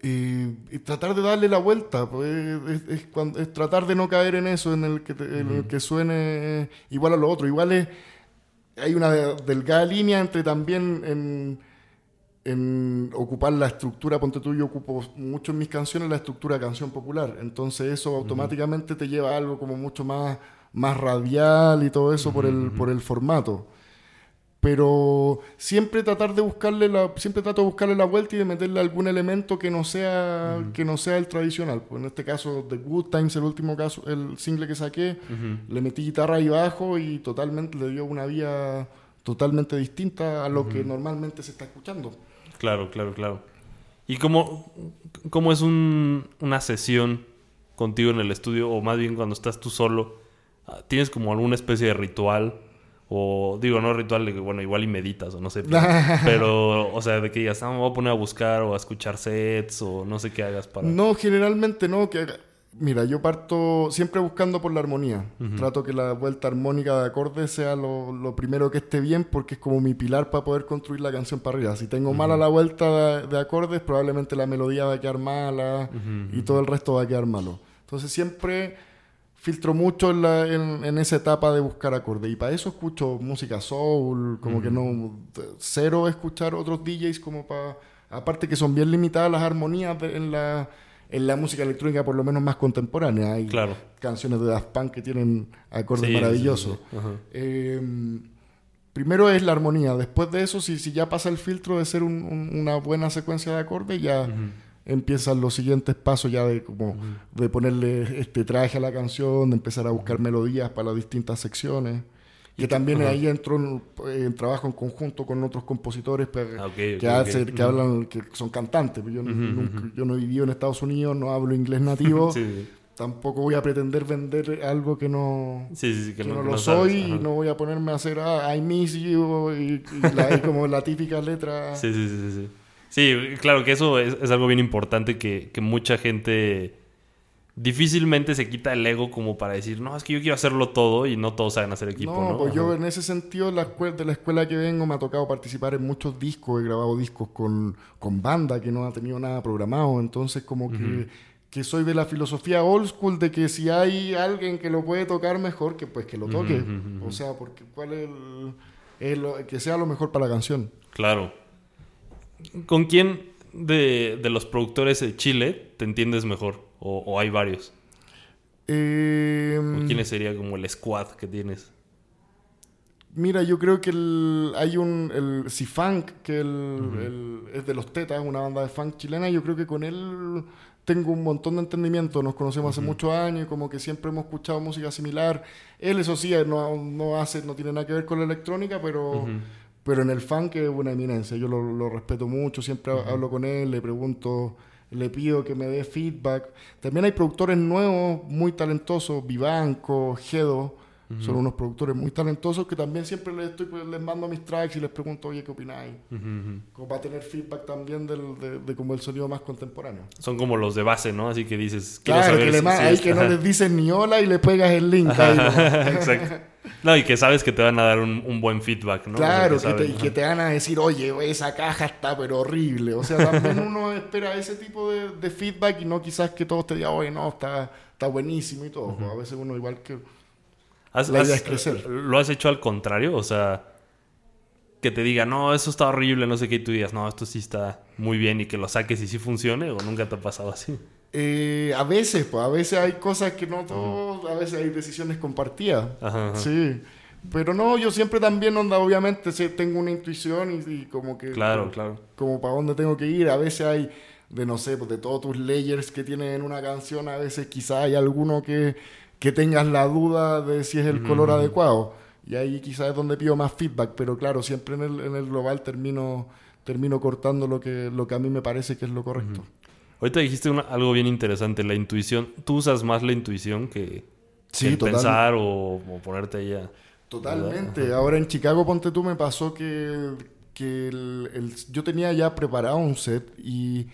[SPEAKER 2] Y, y tratar de darle la vuelta, pues, es, es cuando- es tratar de no caer en eso, en el que, te- en el que suene igual a lo otro. Igual es, hay una de- delgada línea entre también en, en ocupar la estructura, ponte tú, yo ocupo mucho en mis canciones la estructura de canción popular, entonces eso automáticamente te lleva a algo como mucho más, más radial y todo eso por, el, por el formato. Pero siempre tratar de buscarle la, siempre trato de buscarle la vuelta y de meterle algún elemento que no sea, que no sea el tradicional. Pues en este caso, The Good Times, el último caso, el single que saqué, le metí guitarra y bajo y totalmente le dio una vía totalmente distinta a lo que normalmente se está escuchando.
[SPEAKER 1] Claro, claro, claro. ¿Y cómo, cómo es un- una sesión contigo en el estudio, o más bien cuando estás tú solo? ¿Tienes como alguna especie de ritual? O digo, no ritual bueno, igual y meditas o no sé. Pero, pero, o sea, de que digas, ah, me voy a poner a buscar o a escuchar sets o no sé qué hagas para...
[SPEAKER 2] No, generalmente no. Que, mira, yo parto siempre buscando por la armonía. Trato que la vuelta armónica de acordes sea lo, lo, primero que esté bien porque es como mi pilar para poder construir la canción para arriba. Si tengo mala la vuelta de, de, acordes, probablemente la melodía va a quedar mala y todo el resto va a quedar malo. Entonces siempre filtro mucho en, la, en, esa etapa de buscar acordes. Y para eso escucho música soul, como que no. Cero escuchar otros DJs, como para. Aparte que son bien limitadas las armonías en, la, en la música electrónica, por lo menos más contemporánea. Hay canciones de Daft Punk que tienen acordes maravillosos. Em, primero es la armonía. Después de eso, si, si ya pasa el filtro de ser una buena secuencia de acordes, ya empiezan los siguientes pasos ya de como de ponerle este traje a la canción, de empezar a buscar melodías para las distintas secciones. Que también ahí entro en, trabajo en conjunto con otros compositores ah, que, que hablan, que son cantantes. Yo, yo no he vivido en Estados Unidos, no hablo inglés nativo. Tampoco voy a pretender vender algo que no, que, no, lo soy y no voy a ponerme a hacer ah, I miss you y, como la típica letra.
[SPEAKER 1] Sí, sí, sí, sí. Sí, claro que eso es, algo bien importante que, mucha gente difícilmente se quita el ego como para decir, no, es que yo quiero hacerlo todo y no todos saben hacer equipo. No,
[SPEAKER 2] pues yo en ese sentido la de la escuela que vengo me ha tocado participar en muchos discos, he grabado discos con, con banda que no ha tenido nada programado, entonces como que, que, soy de la filosofía old school de que si hay alguien que lo puede tocar mejor, que pues que lo toque. O sea, porque cuál es el, que sea lo mejor para la canción.
[SPEAKER 1] Claro. ¿Con quién de, los productores de Chile te entiendes mejor? ¿O, hay varios?
[SPEAKER 2] Eh,
[SPEAKER 1] quiénes sería como el squad que tienes?
[SPEAKER 2] Mira, yo creo que hay un. El C-Funk, que es de los Tetas, una banda de funk chilena. Yo creo que con él tengo un montón de entendimiento. Nos conocemos hace muchos años y como que siempre hemos escuchado música similar. Él, eso sí, no, no hace, no tiene nada que ver con la electrónica, pero pero en el funk es una eminencia, yo lo, respeto mucho, siempre hablo con él, le pregunto, le pido que me dé feedback. También hay productores nuevos, muy talentosos, Vivanco, Gedo, son unos productores muy talentosos que también siempre les, estoy, pues, les mando mis tracks y les pregunto, oye, ¿qué opináis? Como para tener feedback también del, de, de, como el sonido más contemporáneo.
[SPEAKER 1] Son como los de base, ¿no? Así que dices,
[SPEAKER 2] claro, que, le ahí que no les dices ni hola y le pegas el link. Exacto.
[SPEAKER 1] No, y que sabes que te van a dar un, buen feedback, ¿no?
[SPEAKER 2] Claro, que y que te van a decir, oye, esa caja está pero horrible. O sea, también uno espera ese tipo de, feedback y no quizás que todos te digan, oye, no, está, está buenísimo y todo. A veces uno igual que...
[SPEAKER 1] la idea es crecer. ¿Lo has hecho al contrario? O sea, que te diga, no, eso está horrible, no sé qué, y tú digas, no, esto sí está muy bien y que lo saques y sí funcione, o nunca te ha pasado así.
[SPEAKER 2] Eh, a veces, pues, a veces hay cosas que no todos, a veces hay decisiones compartidas. Sí. Pero no, yo siempre también, onda, obviamente, tengo una intuición y, como que...
[SPEAKER 1] Claro, claro.
[SPEAKER 2] Como para dónde tengo que ir. A veces hay, de no sé, pues de todos tus layers que tienen en una canción, a veces quizá hay alguno que, que tengas la duda de si es el color adecuado. Y ahí quizás es donde pido más feedback. Pero claro, siempre en el, en el global termino, termino cortando lo que, lo que a mí me parece que es lo correcto.
[SPEAKER 1] Ahorita dijiste algo bien interesante, la intuición. ¿Tú usas más la intuición que, pensar o, ponerte ahí a...
[SPEAKER 2] Totalmente. Ahora en Chicago, ponte tú, me pasó que, que el, yo tenía ya preparado un set y,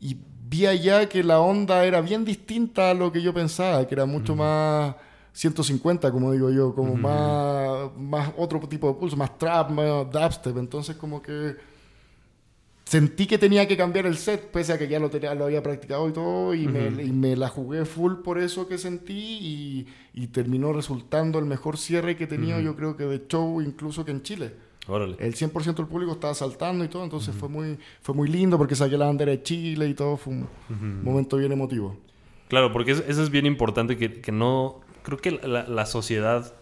[SPEAKER 2] y, vi allá que la onda era bien distinta a lo que yo pensaba, que era mucho más 150, como digo yo, como más, más otro tipo de pulso, más trap, más dubstep. Entonces como que sentí que tenía que cambiar el set, pese a que ya lo, tenía, lo había practicado y todo, y, me, la jugué full por eso que sentí, y, terminó resultando el mejor cierre que he tenido, yo creo que de show, incluso que en Chile. El 100% del público estaba saltando y todo, entonces fue, muy, fue muy lindo porque saqué la bandera de Chile y todo, fue un momento bien emotivo.
[SPEAKER 1] Claro, porque eso es bien importante que, que no... Creo que la, la sociedad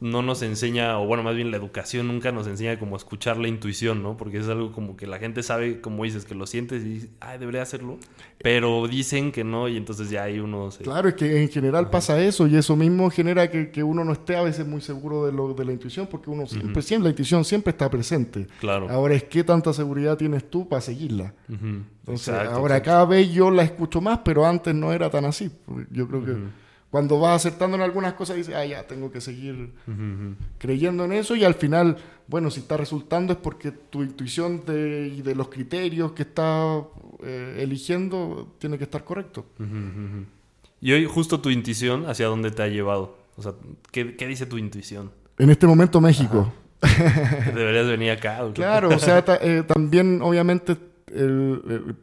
[SPEAKER 1] no nos enseña, o bueno, más bien la educación nunca nos enseña como escuchar la intuición, ¿no? Porque es algo como que la gente sabe, como dices, que lo sientes y dices, ay, debería hacerlo, pero dicen que no y entonces ya hay unos...
[SPEAKER 2] Claro, es que en general pasa eso y eso mismo genera que, uno no esté a veces muy seguro de, lo, de la intuición porque uno siempre, siempre, la intuición siempre está presente.
[SPEAKER 1] Claro.
[SPEAKER 2] Ahora es qué tanta seguridad tienes tú para seguirla. Entonces, ahora cada vez yo la escucho más, pero antes no era tan así. Yo creo que cuando vas acertando en algunas cosas, dices, ah, ya, tengo que seguir creyendo en eso y al final, bueno, si está resultando es porque tu intuición de, y de los criterios que estás eh, eligiendo tiene que estar correcto.
[SPEAKER 1] Y hoy justo tu intuición, ¿hacia dónde te ha llevado? O sea, ¿qué, dice tu intuición?
[SPEAKER 2] En este momento México.
[SPEAKER 1] Deberías venir acá.
[SPEAKER 2] Claro, o sea, eh, también obviamente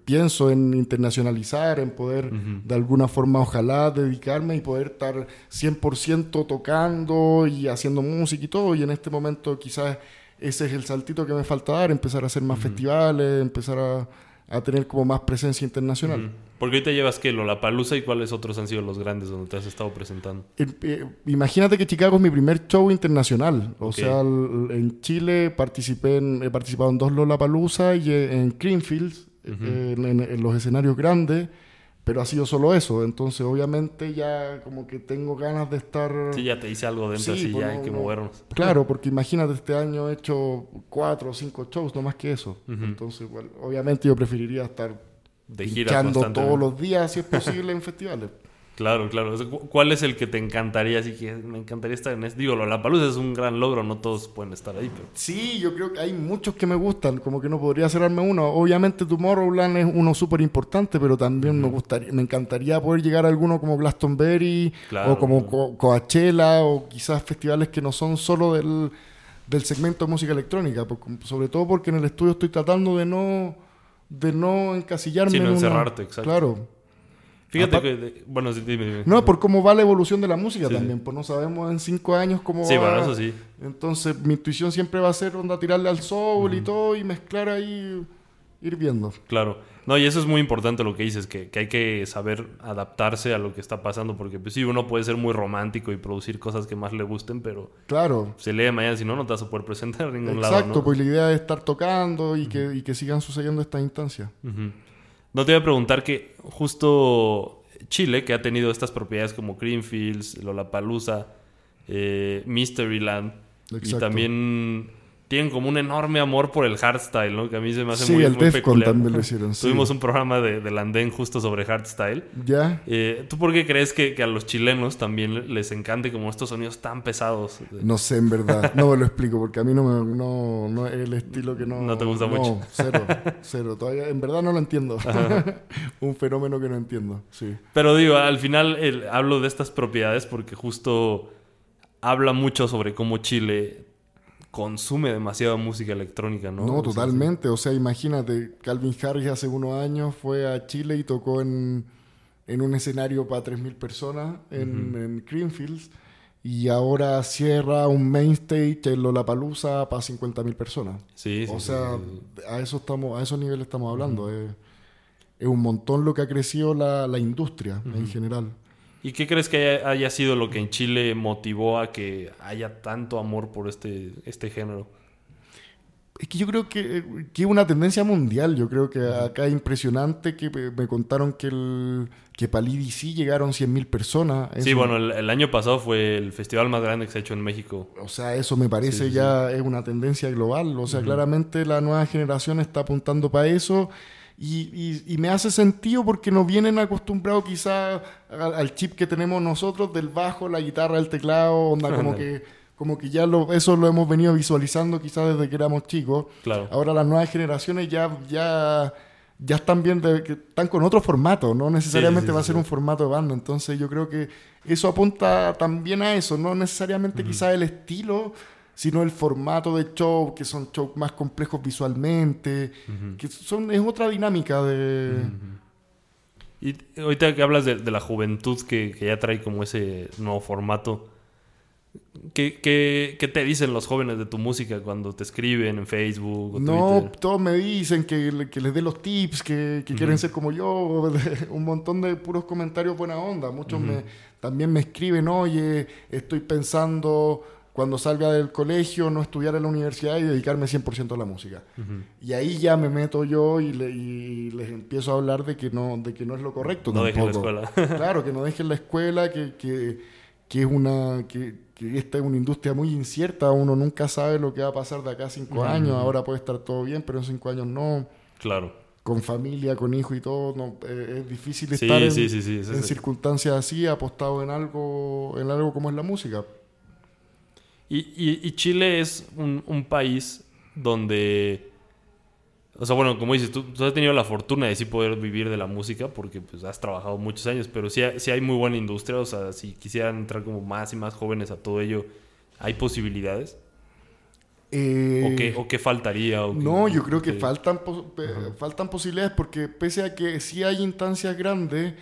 [SPEAKER 2] pienso en internacionalizar, en poder de alguna forma ojalá dedicarme y poder estar 100% tocando y haciendo música y todo. Y en este momento quizás ese es el saltito que me falta dar, empezar a hacer más festivales, empezar a, a tener como más presencia internacional.
[SPEAKER 1] Porque hoy te llevas que Lollapalooza y cuáles otros han sido los grandes donde te has estado presentando.
[SPEAKER 2] Eh, imagínate que Chicago es mi primer show internacional. O sea, en Chile participé en, he participado en dos Lollapalooza y en Greenfields, eh, en, los escenarios grandes. Pero ha sido solo eso, entonces obviamente ya como que tengo ganas de estar...
[SPEAKER 1] Sí, ya te hice algo dentro, así pues ya hay que movernos.
[SPEAKER 2] Claro, porque imagínate, este año he hecho cuatro o cinco shows, no más que eso. Entonces, obviamente yo preferiría estar de gira todos los días, si es posible, en festivales.
[SPEAKER 1] Claro, claro. ¿Cuál es el que te encantaría? Así que me encantaría estar en este. Digo, la Palusa es un gran logro, no todos pueden estar ahí. Pero...
[SPEAKER 2] Sí, yo creo que hay muchos que me gustan, como que no podría cerrarme uno. Obviamente Tomorrowland es uno súper importante, pero también me gustaría, me encantaría poder llegar a alguno como Glastonbury o como Coachella o quizás festivales que no son solo del, segmento de música electrónica, sobre todo porque en el estudio estoy tratando de no de no encasillarme
[SPEAKER 1] sí, no encerrarte, exacto.
[SPEAKER 2] Claro.
[SPEAKER 1] Fíjate que, bueno, dime, dime.
[SPEAKER 2] No, por cómo va la evolución de la música también, pues no sabemos en cinco años cómo
[SPEAKER 1] sí,
[SPEAKER 2] va.
[SPEAKER 1] Bueno, eso sí.
[SPEAKER 2] Entonces, mi intuición siempre va a ser onda tirarle al soul y todo y mezclar ahí, ir viendo.
[SPEAKER 1] Claro. No, y eso es muy importante lo que dices, que, que, hay que saber adaptarse a lo que está pasando, porque pues sí, uno puede ser muy romántico y producir cosas que más le gusten, pero
[SPEAKER 2] claro.
[SPEAKER 1] se lee mañana, si no, no te vas a poder presentar en ningún
[SPEAKER 2] lado.
[SPEAKER 1] Exacto,
[SPEAKER 2] pues la idea es estar tocando y, que, y que sigan sucediendo estas instancias.
[SPEAKER 1] No te voy a preguntar que justo Chile, que ha tenido estas propiedades como Greenfields, Lollapalooza, eh, Mysteryland, y también tienen como un enorme amor por el hardstyle, ¿no? Que a mí se me hace muy, el muy peculiar.
[SPEAKER 2] también lo hicieron,
[SPEAKER 1] Tuvimos un programa de, de Landén justo sobre hardstyle.
[SPEAKER 2] ¿Ya?
[SPEAKER 1] Eh, ¿Tú por qué crees que, que, a los chilenos también les encante como estos sonidos tan pesados?
[SPEAKER 2] No sé, en verdad. No me lo explico porque a mí no, me, no, no es el estilo que no...
[SPEAKER 1] No te gusta mucho.
[SPEAKER 2] cero, cero. Todavía, en verdad no lo entiendo. un fenómeno que no entiendo, sí.
[SPEAKER 1] Pero digo, al final hablo de estas propiedades porque justo habla mucho sobre cómo Chile consume demasiada música electrónica, ¿no?
[SPEAKER 2] No, totalmente. O sea, imagínate, Calvin Harris hace unos años fue a Chile y tocó en, un escenario para 3.000 personas en, Greenfields y ahora cierra un main stage en Lollapalooza para 50.000 personas.
[SPEAKER 1] Sí,
[SPEAKER 2] O sea, a eso estamos, a esos niveles estamos hablando. es, un montón lo que ha crecido la, industria en general.
[SPEAKER 1] ¿Y qué crees que haya, sido lo que en Chile motivó a que haya tanto amor por este, este género?
[SPEAKER 2] Es que yo creo que, es una tendencia mundial. Yo creo que acá es impresionante que me contaron que el que para el EDC llegaron 100.000 personas.
[SPEAKER 1] sí, bueno, el, año pasado fue el festival más grande que se ha hecho en México.
[SPEAKER 2] O sea, eso me parece ya es una tendencia global. O sea, claramente la nueva generación está apuntando para eso. Y, me hace sentido porque nos vienen acostumbrados quizás al, chip que tenemos nosotros del bajo, la guitarra, el teclado, onda como que como que ya lo, eso lo hemos venido visualizando quizás desde que éramos chicos.
[SPEAKER 1] Claro.
[SPEAKER 2] Ahora las nuevas generaciones ya ya ya están bien que están con otro formato, no necesariamente va a ser un formato de banda, entonces yo creo que eso apunta también a eso, no necesariamente quizás el estilo sino el formato de show, que son shows más complejos visualmente, que son, es otra dinámica de...
[SPEAKER 1] Y ahorita que hablas de, la juventud que, ya trae como ese nuevo formato, ¿qué, qué, te dicen los jóvenes de tu música cuando te escriben en Facebook o
[SPEAKER 2] No, todos me dicen que, les dé los tips, que, quieren ser como yo, un montón de puros comentarios buena onda. Muchos me, también me escriben, oye, estoy pensando cuando salga del colegio, no estudiar en la universidad y dedicarme 100% a la música. Y ahí ya me meto yo y, les empiezo a hablar de que no, de que no es lo correcto.
[SPEAKER 1] No dejen la escuela.
[SPEAKER 2] claro, que no dejen la escuela, que, que, que es una... Que, esta es una industria muy incierta, uno nunca sabe lo que va a pasar de acá a cinco años, ahora puede estar todo bien, pero en cinco años no.
[SPEAKER 1] Claro.
[SPEAKER 2] con familia, con hijo y todo, no, eh, es difícil
[SPEAKER 1] Sí,
[SPEAKER 2] estar en,
[SPEAKER 1] sí, sí,
[SPEAKER 2] en circunstancias así, apostado en algo, en algo como es la música.
[SPEAKER 1] Y, y- y Chile es un, un país donde... O sea, bueno, como dices, tú, tú has tenido la fortuna de sí poder vivir de la música porque pues has trabajado muchos años, pero sí, hay- sí hay muy buena industria, o sea, si quisieran entrar como más y más jóvenes a todo ello, ¿hay posibilidades?
[SPEAKER 2] Eh,
[SPEAKER 1] ¿O, qué, o qué faltaría? o qué-
[SPEAKER 2] No, yo creo que faltan, pos- eh, faltan posibilidades porque pese a que sí hay instancias grandes,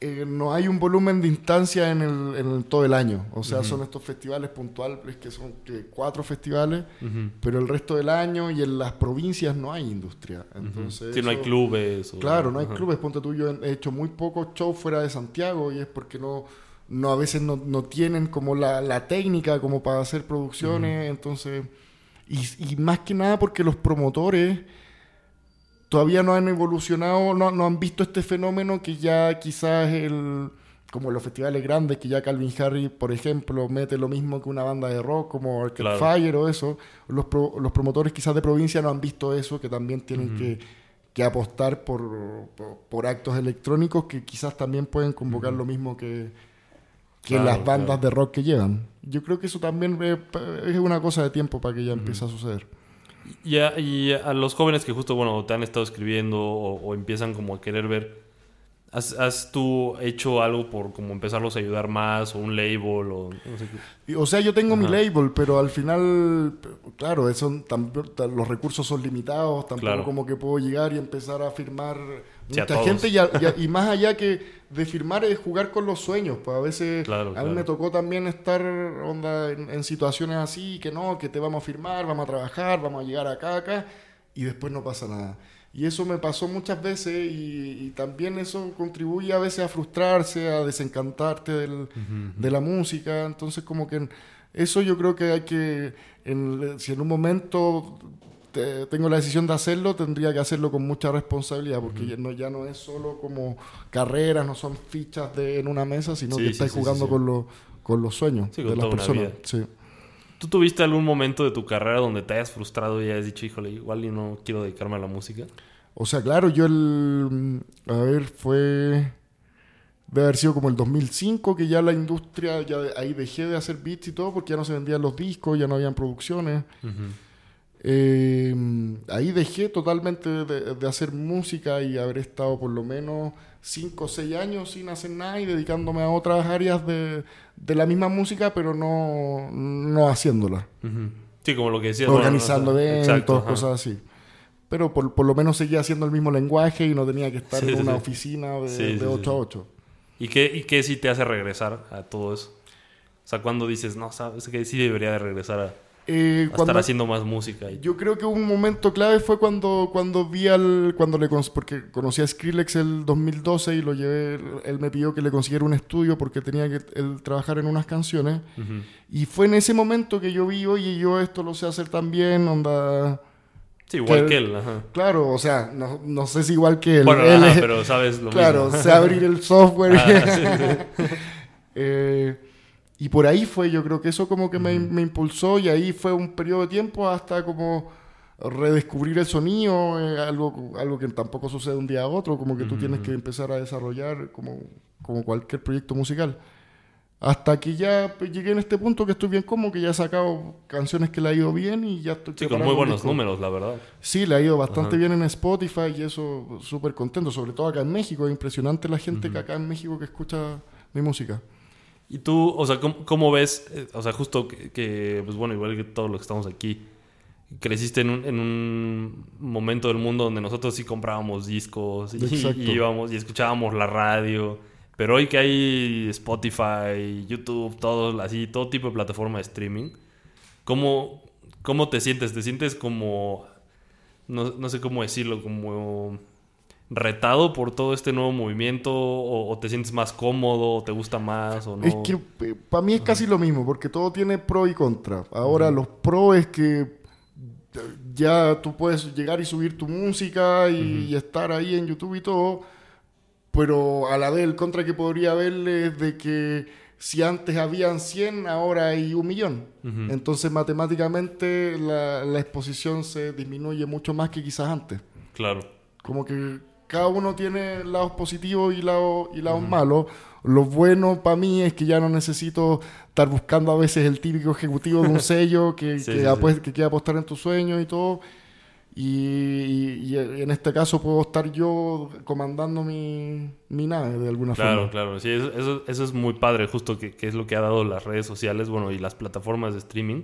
[SPEAKER 2] eh, no hay un volumen de instancias en, el, en el- todo el año. O sea, son estos festivales puntuales que son que cuatro festivales, pero el resto del año y en las provincias no hay industria. Entonces,
[SPEAKER 1] Sí, no hay clubes. o-
[SPEAKER 2] Claro, no hay clubes. Ponte tú, yo he hecho muy pocos shows fuera de Santiago y es porque no, no a veces no, no tienen como la, la técnica como para hacer producciones. Entonces, y, y más que nada porque los promotores todavía no han evolucionado, no, no han visto este fenómeno que ya quizás el como los festivales grandes, que ya Calvin Harris, por ejemplo, mete lo mismo que una banda de rock como Arcade
[SPEAKER 1] Claro.
[SPEAKER 2] Fire o eso. Los, pro- los promotores quizás de provincia no han visto eso, que también tienen que, que apostar por, por, por actos electrónicos que quizás también pueden convocar lo mismo que, que
[SPEAKER 1] Claro,
[SPEAKER 2] las bandas
[SPEAKER 1] claro.
[SPEAKER 2] de rock que llevan. Yo creo que eso también es, es una cosa de tiempo para que ya empiece a suceder.
[SPEAKER 1] Y a, y a los jóvenes que justo, bueno, te han estado escribiendo o, o empiezan como a querer ver, ¿has, has tú hecho algo por como empezarlos a ayudar más o un label o no sé qué?
[SPEAKER 2] O sea, yo tengo mi label, pero al final, claro, eso, tam- ta- los recursos son limitados, tampoco
[SPEAKER 1] Claro.
[SPEAKER 2] como que puedo llegar y empezar a firmar
[SPEAKER 1] Sí,
[SPEAKER 2] mucha gente y, a- y más allá que de firmar es jugar con los sueños, pues a veces
[SPEAKER 1] Claro,
[SPEAKER 2] a
[SPEAKER 1] claro.
[SPEAKER 2] mí me tocó también estar onda, en, en situaciones así, que no, que te vamos a firmar, vamos a trabajar, vamos a llegar acá, acá, y después no pasa nada. Y eso me pasó muchas veces y, y también eso contribuye a veces a frustrarse, a desencantarte del, de la música. Entonces como que eso yo creo que hay que, en- si en un momento te- tengo la decisión de hacerlo, tendría que hacerlo con mucha responsabilidad, porque ya, no, ya no es solo como carreras, no son fichas de, en una mesa, sino
[SPEAKER 1] Sí,
[SPEAKER 2] que
[SPEAKER 1] sí,
[SPEAKER 2] estás
[SPEAKER 1] sí,
[SPEAKER 2] jugando. Con, los, con los sueños de las personas.
[SPEAKER 1] ¿Tú tuviste algún momento de tu carrera donde te hayas frustrado y hayas dicho, híjole, igual y no quiero dedicarme a la música?
[SPEAKER 2] O sea, claro, yo el... A ver, fue... Debe haber sido como el 2005 que ya la industria, ya ahí dejé de hacer beats y todo porque ya no se vendían los discos, ya no habían producciones. Eh, ahí dejé totalmente de, de hacer música y haber estado por lo menos 5 o 6 años sin hacer nada y dedicándome a otras áreas de, de la misma música, pero no, no haciéndola.
[SPEAKER 1] Sí, como lo que decías.
[SPEAKER 2] Organizando
[SPEAKER 1] no, o sea,
[SPEAKER 2] eventos,
[SPEAKER 1] exacto, ajá.
[SPEAKER 2] cosas así. Pero por, por lo menos seguía haciendo el mismo lenguaje y no tenía que estar
[SPEAKER 1] Sí,
[SPEAKER 2] en
[SPEAKER 1] sí,
[SPEAKER 2] una
[SPEAKER 1] sí.
[SPEAKER 2] oficina de, de
[SPEAKER 1] sí,
[SPEAKER 2] 8
[SPEAKER 1] sí.
[SPEAKER 2] a 8.
[SPEAKER 1] ¿Y qué, ¿Y qué sí te hace regresar a todo eso? O sea, cuando dices, no, sabes que sí debería de regresar a,
[SPEAKER 2] Eh,
[SPEAKER 1] estar
[SPEAKER 2] cuando-
[SPEAKER 1] haciendo más música. Y...
[SPEAKER 2] Yo creo que un momento clave fue cuando, cuando vi al. Cuando le porque conocí a Skrillex el 2012 y lo llevé. Él me pidió que le consiguiera un estudio porque tenía que él trabajar en unas canciones.
[SPEAKER 1] Ujú.
[SPEAKER 2] Y fue en ese momento que yo vi, oye, yo esto lo sé hacer también, onda.
[SPEAKER 1] Sí, igual
[SPEAKER 2] Que-
[SPEAKER 1] que él. Ajá.
[SPEAKER 2] Claro, o sea, no, no sé si igual que él.
[SPEAKER 1] Bueno,
[SPEAKER 2] Él
[SPEAKER 1] ajá,
[SPEAKER 2] es-
[SPEAKER 1] pero sabes lo
[SPEAKER 2] claro,
[SPEAKER 1] mismo.
[SPEAKER 2] sé abrir el software.
[SPEAKER 1] Ah, sí,
[SPEAKER 2] Eh, y por ahí fue, yo creo que eso como que me, me impulsó y ahí fue un periodo de tiempo hasta como redescubrir el sonido, eh, algo, algo que tampoco sucede de un día a otro, como que tú tienes que empezar a desarrollar como, como cualquier proyecto musical. Hasta que ya llegué en este punto que estoy bien como que ya he sacado canciones que le ha ido bien y ya estoy
[SPEAKER 1] Sí, con muy buenos
[SPEAKER 2] disco.
[SPEAKER 1] números, la verdad.
[SPEAKER 2] Sí, le ha ido bastante
[SPEAKER 1] Ajá.
[SPEAKER 2] bien en Spotify y eso súper contento, sobre todo acá en México. Es impresionante la gente que acá en México que escucha mi música.
[SPEAKER 1] Y tú, o sea, ¿cómo, cómo ves? eh, O sea, justo que, que, pues bueno, igual que todos los que estamos aquí, creciste en un, en un momento del mundo donde nosotros sí comprábamos discos y íbamos y escuchábamos la radio. Pero hoy que hay Spotify, YouTube, todo, así, todo tipo de plataforma de streaming, ¿cómo, cómo te sientes? ¿Te sientes como, no, no sé cómo decirlo, como retado por todo este nuevo movimiento o, o te sientes más cómodo o te gusta más o no?
[SPEAKER 2] Es que para mí es casi lo mismo, porque todo tiene pro y contra. Ahora los pro es que ya tú puedes llegar y subir tu música y, y estar ahí en YouTube y todo, pero a la vez el contra que podría haberle es de que si antes habían 100, ahora hay un millón. Entonces matemáticamente la, la exposición se disminuye mucho más que quizás antes.
[SPEAKER 1] Claro.
[SPEAKER 2] como que cada uno tiene lados positivos y lados, y lados malos. Lo bueno para mí es que ya no necesito estar buscando a veces el típico ejecutivo de un sello que,
[SPEAKER 1] Sí,
[SPEAKER 2] que,
[SPEAKER 1] sí, sí.
[SPEAKER 2] que quiere apostar en tus sueños y todo. Y, y- y en este caso puedo estar yo comandando mi, mi nave de alguna
[SPEAKER 1] Claro,
[SPEAKER 2] forma.
[SPEAKER 1] claro. Sí, eso, eso, eso es muy padre, justo que, que es lo que ha dado las redes sociales, bueno, y las plataformas de streaming,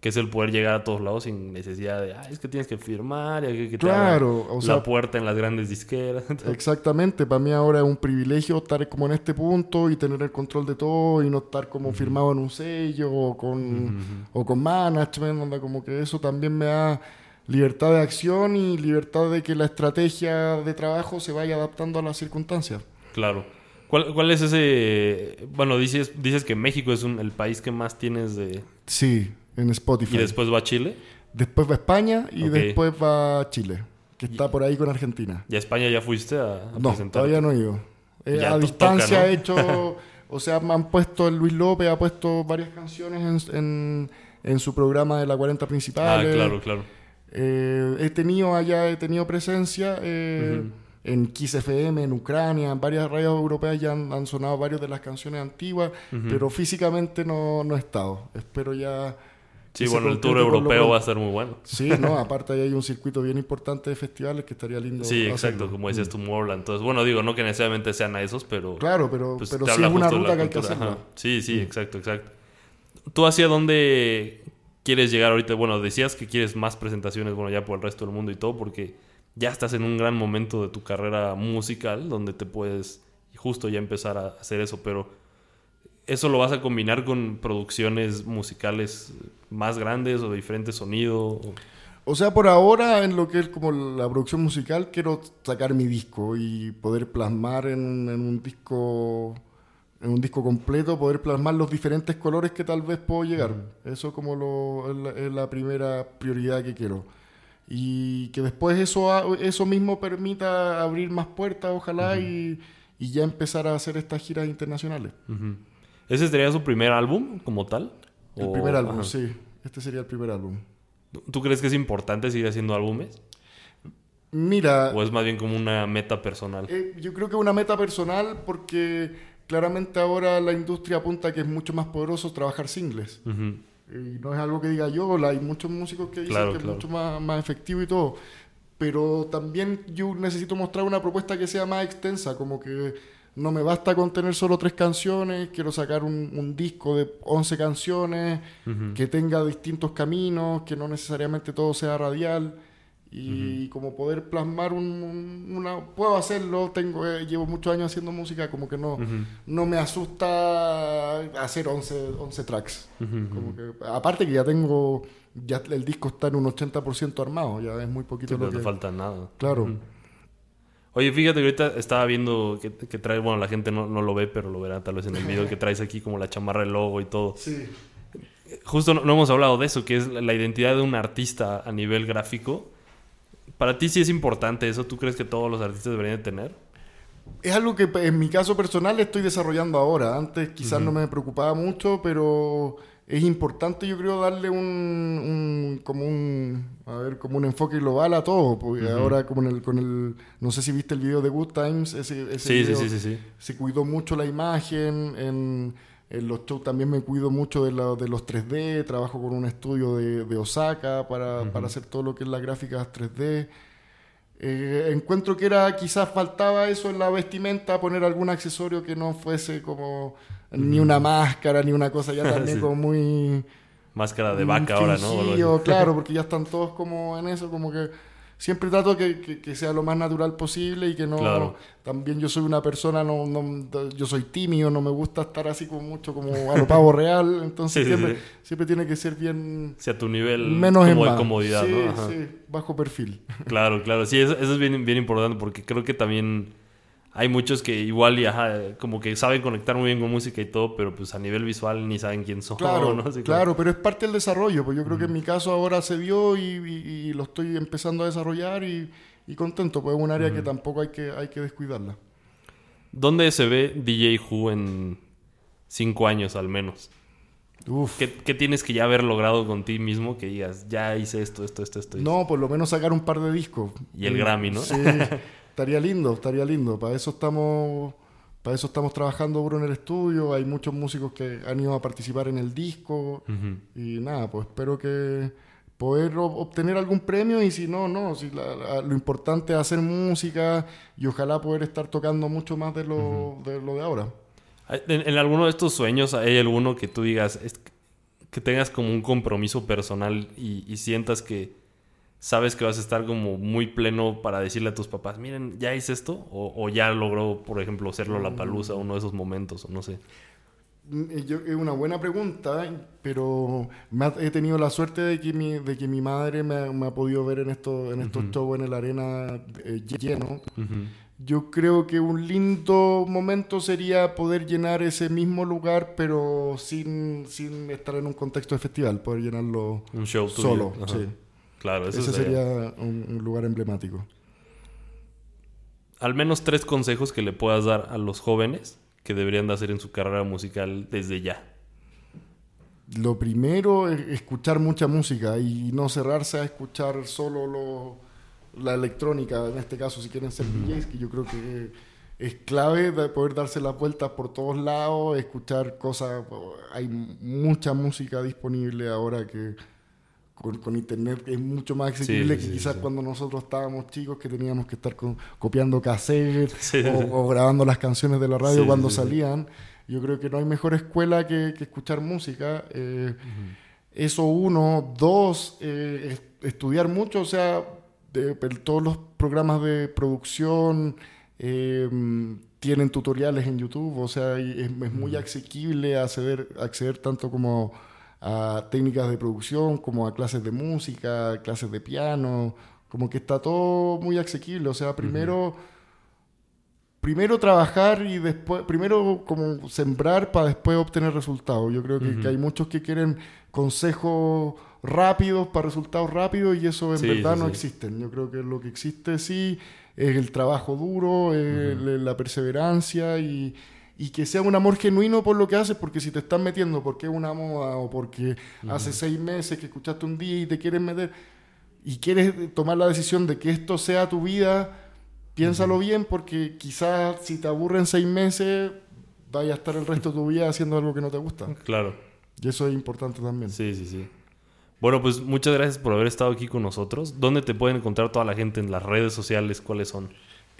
[SPEAKER 1] que es el poder llegar a todos lados sin necesidad de, ah, es que tienes que firmar, y que, que
[SPEAKER 2] Claro, o sea,
[SPEAKER 1] la puerta en las grandes disqueras.
[SPEAKER 2] Exactamente, para mí ahora es un privilegio estar como en este punto y tener el control de todo y no estar como firmado en un sello o con, o con management, donde como que eso también me da libertad de acción y libertad de que la estrategia de trabajo se vaya adaptando a las circunstancias.
[SPEAKER 1] Claro. ¿Cuál, cuál es ese...? Bueno, dices, dices que México es un- el país que más tienes de...
[SPEAKER 2] Sí, en Spotify.
[SPEAKER 1] Y después va Chile.
[SPEAKER 2] Después va España y después va Chile, que está por ahí con Argentina.
[SPEAKER 1] ¿Y a España ya fuiste a, a
[SPEAKER 2] No,
[SPEAKER 1] presentar?
[SPEAKER 2] todavía no he ido. Eh, a distancia
[SPEAKER 1] toca, ¿no?
[SPEAKER 2] he hecho, o sea, me han puesto, el Luis López ha puesto varias canciones en, en- en su programa de la 40
[SPEAKER 1] Ah,
[SPEAKER 2] principales.
[SPEAKER 1] claro, claro.
[SPEAKER 2] Eh, he tenido allá, he tenido presencia eh, en Kiss FM, en Ucrania, en varias radios europeas ya han, han sonado varias de las canciones antiguas, pero físicamente no, no he estado. Espero ya...
[SPEAKER 1] Sí, bueno, el tour europeo va a ser muy bueno.
[SPEAKER 2] Sí, no, aparte ahí hay un circuito bien importante de festivales que estaría lindo.
[SPEAKER 1] Sí, exacto,
[SPEAKER 2] hacerlo.
[SPEAKER 1] como decías Tomorrowland. Entonces, bueno, digo, no que necesariamente sean a esos, pero...
[SPEAKER 2] Claro, pero,
[SPEAKER 1] pues,
[SPEAKER 2] pero sí
[SPEAKER 1] habla
[SPEAKER 2] es una
[SPEAKER 1] justo de la
[SPEAKER 2] ruta que hay que hacerla.
[SPEAKER 1] Ajá. Sí, sí, exacto, exacto. ¿Tú hacia dónde quieres llegar ahorita? Bueno, decías que quieres más presentaciones, bueno, ya por el resto del mundo y todo, porque ya estás en un gran momento de tu carrera musical donde te puedes justo ya empezar a hacer eso, pero ¿eso lo vas a combinar con producciones musicales más grandes o de diferente sonido? O-
[SPEAKER 2] O sea, por ahora, en lo que es como la producción musical, quiero sacar mi disco y poder plasmar en, en un disco en un disco completo, poder plasmar los diferentes colores que tal vez puedo llegar. Eso como lo, es, la, es la primera prioridad que quiero. Y que después eso, eso mismo permita abrir más puertas, ojalá, y, y ya empezar a hacer estas giras internacionales.
[SPEAKER 1] Ujú. ¿Ese sería su primer álbum como tal?
[SPEAKER 2] El
[SPEAKER 1] O-
[SPEAKER 2] primer álbum,
[SPEAKER 1] ajá.
[SPEAKER 2] sí. Este sería el primer álbum.
[SPEAKER 1] ¿Tú- ¿Tú crees que es importante seguir haciendo álbumes?
[SPEAKER 2] Mira,
[SPEAKER 1] ¿O es más bien como una meta personal?
[SPEAKER 2] Eh, yo creo que una meta personal porque claramente ahora la industria apunta que es mucho más poderoso trabajar singles.
[SPEAKER 1] Ujú.
[SPEAKER 2] Y no es algo que diga yo, hay muchos músicos que dicen
[SPEAKER 1] Claro,
[SPEAKER 2] que
[SPEAKER 1] claro.
[SPEAKER 2] es mucho más, más efectivo y todo. Pero también yo necesito mostrar una propuesta que sea más extensa, como que no me basta con tener solo tres canciones, quiero sacar un, un disco de 11 canciones, que tenga distintos caminos, que no necesariamente todo sea radial y como poder plasmar un, un- una puedo hacerlo tengo eh, llevo muchos años haciendo música como que no no me asusta hacer 11, 11 tracks
[SPEAKER 1] Ujú.
[SPEAKER 2] como que aparte que ya tengo ya el disco está en un 80% armado ya es muy poquito
[SPEAKER 1] Sí,
[SPEAKER 2] lo
[SPEAKER 1] no te falta nada.
[SPEAKER 2] claro.
[SPEAKER 1] Oye, fíjate que ahorita estaba viendo que, que traes, bueno, la gente no, no lo ve, pero lo verá tal vez en el video que traes aquí como la chamarra, el logo y todo.
[SPEAKER 2] sí
[SPEAKER 1] Justo no, no hemos hablado de eso, que es la, identidad de un artista a nivel gráfico. Para ti sí es importante eso, ¿tú crees que todos los artistas deberían de tener?
[SPEAKER 2] Es algo que en mi caso personal estoy desarrollando ahora. Antes quizás no me preocupaba mucho, pero es importante yo creo darle un, un- como un a ver como un enfoque global a todo. Porque ahora como en el, con el no sé si viste el video de Good Times, ese, ese
[SPEAKER 1] Sí, sí,
[SPEAKER 2] video
[SPEAKER 1] sí, sí, sí.
[SPEAKER 2] se cuidó mucho la imagen. En, en los shows también me cuido mucho de, la- de los 3D. Trabajo con un estudio de, de Osaka para, para hacer todo lo que es las gráficas 3D. Eh, encuentro que era quizás faltaba eso en la vestimenta, poner algún accesorio que no fuese como ni una máscara ni una cosa ya también
[SPEAKER 1] Sí.
[SPEAKER 2] como muy
[SPEAKER 1] Máscara de vaca ahora, ¿no? O
[SPEAKER 2] claro, porque ya están todos como en eso, como que siempre trato que, que- que sea lo más natural posible y que no
[SPEAKER 1] Claro.
[SPEAKER 2] también yo soy una persona no, no- yo soy tímido, no me gusta estar así como mucho como a lo pavo real, entonces
[SPEAKER 1] Sí,
[SPEAKER 2] siempre,
[SPEAKER 1] sí.
[SPEAKER 2] siempre tiene que ser bien
[SPEAKER 1] O sea, tu nivel
[SPEAKER 2] menos en
[SPEAKER 1] como de
[SPEAKER 2] más.
[SPEAKER 1] comodidad, ¿no? Ajá.
[SPEAKER 2] sí, bajo perfil.
[SPEAKER 1] Claro, claro. Sí, eso, eso es bien, bien importante porque creo que también hay muchos que igual y ajá, como que saben conectar muy bien con música y todo, pero pues a nivel visual ni saben quién son.
[SPEAKER 2] Claro,
[SPEAKER 1] ¿no? Así
[SPEAKER 2] claro, pero es parte del desarrollo. Pues yo creo que en mi caso ahora se dio y, y- y lo estoy empezando a desarrollar y, y contento. Pues es un área que tampoco hay que, hay que descuidarla.
[SPEAKER 1] ¿Dónde se ve DJ Who en cinco años al menos?
[SPEAKER 2] Uf.
[SPEAKER 1] ¿Qué, qué tienes que ya haber logrado con ti mismo que digas, ya hice esto, esto, esto, esto?
[SPEAKER 2] No, por lo menos sacar un par de discos.
[SPEAKER 1] Y el Grammy, ¿no?
[SPEAKER 2] Sí, estaría lindo, estaría lindo. Para eso estamos, para eso estamos trabajando duro en el estudio. Hay muchos músicos que han ido a participar en el disco. Y nada, pues espero que poder ob- obtener algún premio y si no, no. Si la- la- lo importante es hacer música y ojalá poder estar tocando mucho más de lo, de, lo de ahora.
[SPEAKER 1] ¿En, en alguno de estos sueños hay alguno que tú digas, es- que tengas como un compromiso personal y, y sientas que sabes que vas a estar como muy pleno para decirle a tus papás, miren, ¿ya hice esto? O, o ya logró, por ejemplo, hacerlo la palusa, uno de esos momentos, o no sé.
[SPEAKER 2] Mm, eh, es una buena pregunta, pero me ha- he tenido la suerte de que mi, de que mi madre me, ha- me ha podido ver en, esto, en estos
[SPEAKER 1] Ujú.
[SPEAKER 2] shows en el arena eh, lleno.
[SPEAKER 1] Ujú.
[SPEAKER 2] Yo creo que un lindo momento sería poder llenar ese mismo lugar, pero sin, sin estar en un contexto de festival, poder llenarlo
[SPEAKER 1] Un show
[SPEAKER 2] solo. Sí.
[SPEAKER 1] Claro, eso
[SPEAKER 2] Ese
[SPEAKER 1] sería-
[SPEAKER 2] sería un, un lugar emblemático.
[SPEAKER 1] Al menos tres consejos que le puedas dar a los jóvenes que deberían de hacer en su carrera musical desde ya.
[SPEAKER 2] Lo primero es escuchar mucha música y no cerrarse a escuchar solo lo- la electrónica, en este caso si quieren ser DJs, que yo creo que es clave de poder darse las vueltas por todos lados, escuchar cosas, hay mucha música disponible ahora que con, con internet es mucho más accesible
[SPEAKER 1] Sí,
[SPEAKER 2] que
[SPEAKER 1] sí,
[SPEAKER 2] quizás
[SPEAKER 1] sí.
[SPEAKER 2] cuando nosotros estábamos chicos que teníamos que estar co- copiando cassettes o, o grabando las canciones de la radio cuando salían. Yo creo que no hay mejor escuela que, que escuchar música. eh, Eso uno. Dos, eh, es- estudiar mucho, o sea, de- de todos los programas de producción eh, tienen tutoriales en YouTube, o sea, es, es muy asequible acceder, acceder tanto como a técnicas de producción, como a clases de música, clases de piano, como que está todo muy asequible, o sea, primero primero trabajar y después, primero como sembrar para después obtener resultados. Yo creo que, hay muchos que quieren consejos rápidos para resultados rápidos y eso en
[SPEAKER 1] Sí,
[SPEAKER 2] verdad
[SPEAKER 1] sí,
[SPEAKER 2] no
[SPEAKER 1] sí.
[SPEAKER 2] existen. Yo creo que lo que existe sí es el trabajo duro, es la perseverancia y, y que sea un amor genuino por lo que haces, porque si te estás metiendo porque es una moda o porque hace seis meses que escuchaste un día y te quieres meter y quieres tomar la decisión de que esto sea tu vida, piénsalo bien porque quizás si te aburren seis meses vaya a estar el resto de tu vida haciendo algo que no te gusta.
[SPEAKER 1] Claro.
[SPEAKER 2] Y eso es importante también.
[SPEAKER 1] Sí, sí, sí. Bueno, pues muchas gracias por haber estado aquí con nosotros. ¿Dónde te pueden encontrar toda la gente en las redes sociales? ¿Cuáles son?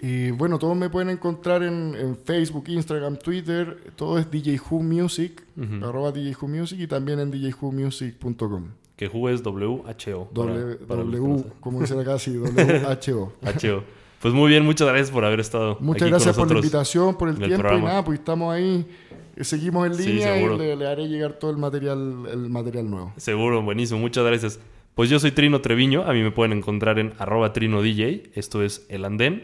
[SPEAKER 2] Y bueno, todos me pueden encontrar en, en Facebook, Instagram, Twitter. Todo es DJ Who Music,
[SPEAKER 1] Ujú.
[SPEAKER 2] arroba DJ Who Music y también en djwhomusic.com.
[SPEAKER 1] Que Who es WHO.
[SPEAKER 2] W,
[SPEAKER 1] para- para
[SPEAKER 2] como dicen acá, sí, WHO.
[SPEAKER 1] HO. Pues muy bien, muchas gracias por haber estado.
[SPEAKER 2] Muchas
[SPEAKER 1] aquí
[SPEAKER 2] gracias
[SPEAKER 1] con
[SPEAKER 2] por la
[SPEAKER 1] nosotros.
[SPEAKER 2] invitación, por el tiempo y nada, pues estamos ahí, eh, seguimos en
[SPEAKER 1] Sí,
[SPEAKER 2] línea y
[SPEAKER 1] seguro.
[SPEAKER 2] le, le haré llegar todo el material, el material nuevo.
[SPEAKER 1] Seguro, buenísimo, muchas gracias. Pues yo soy Trino Treviño, a mí me pueden encontrar en arroba Trino DJ, esto es El Andén,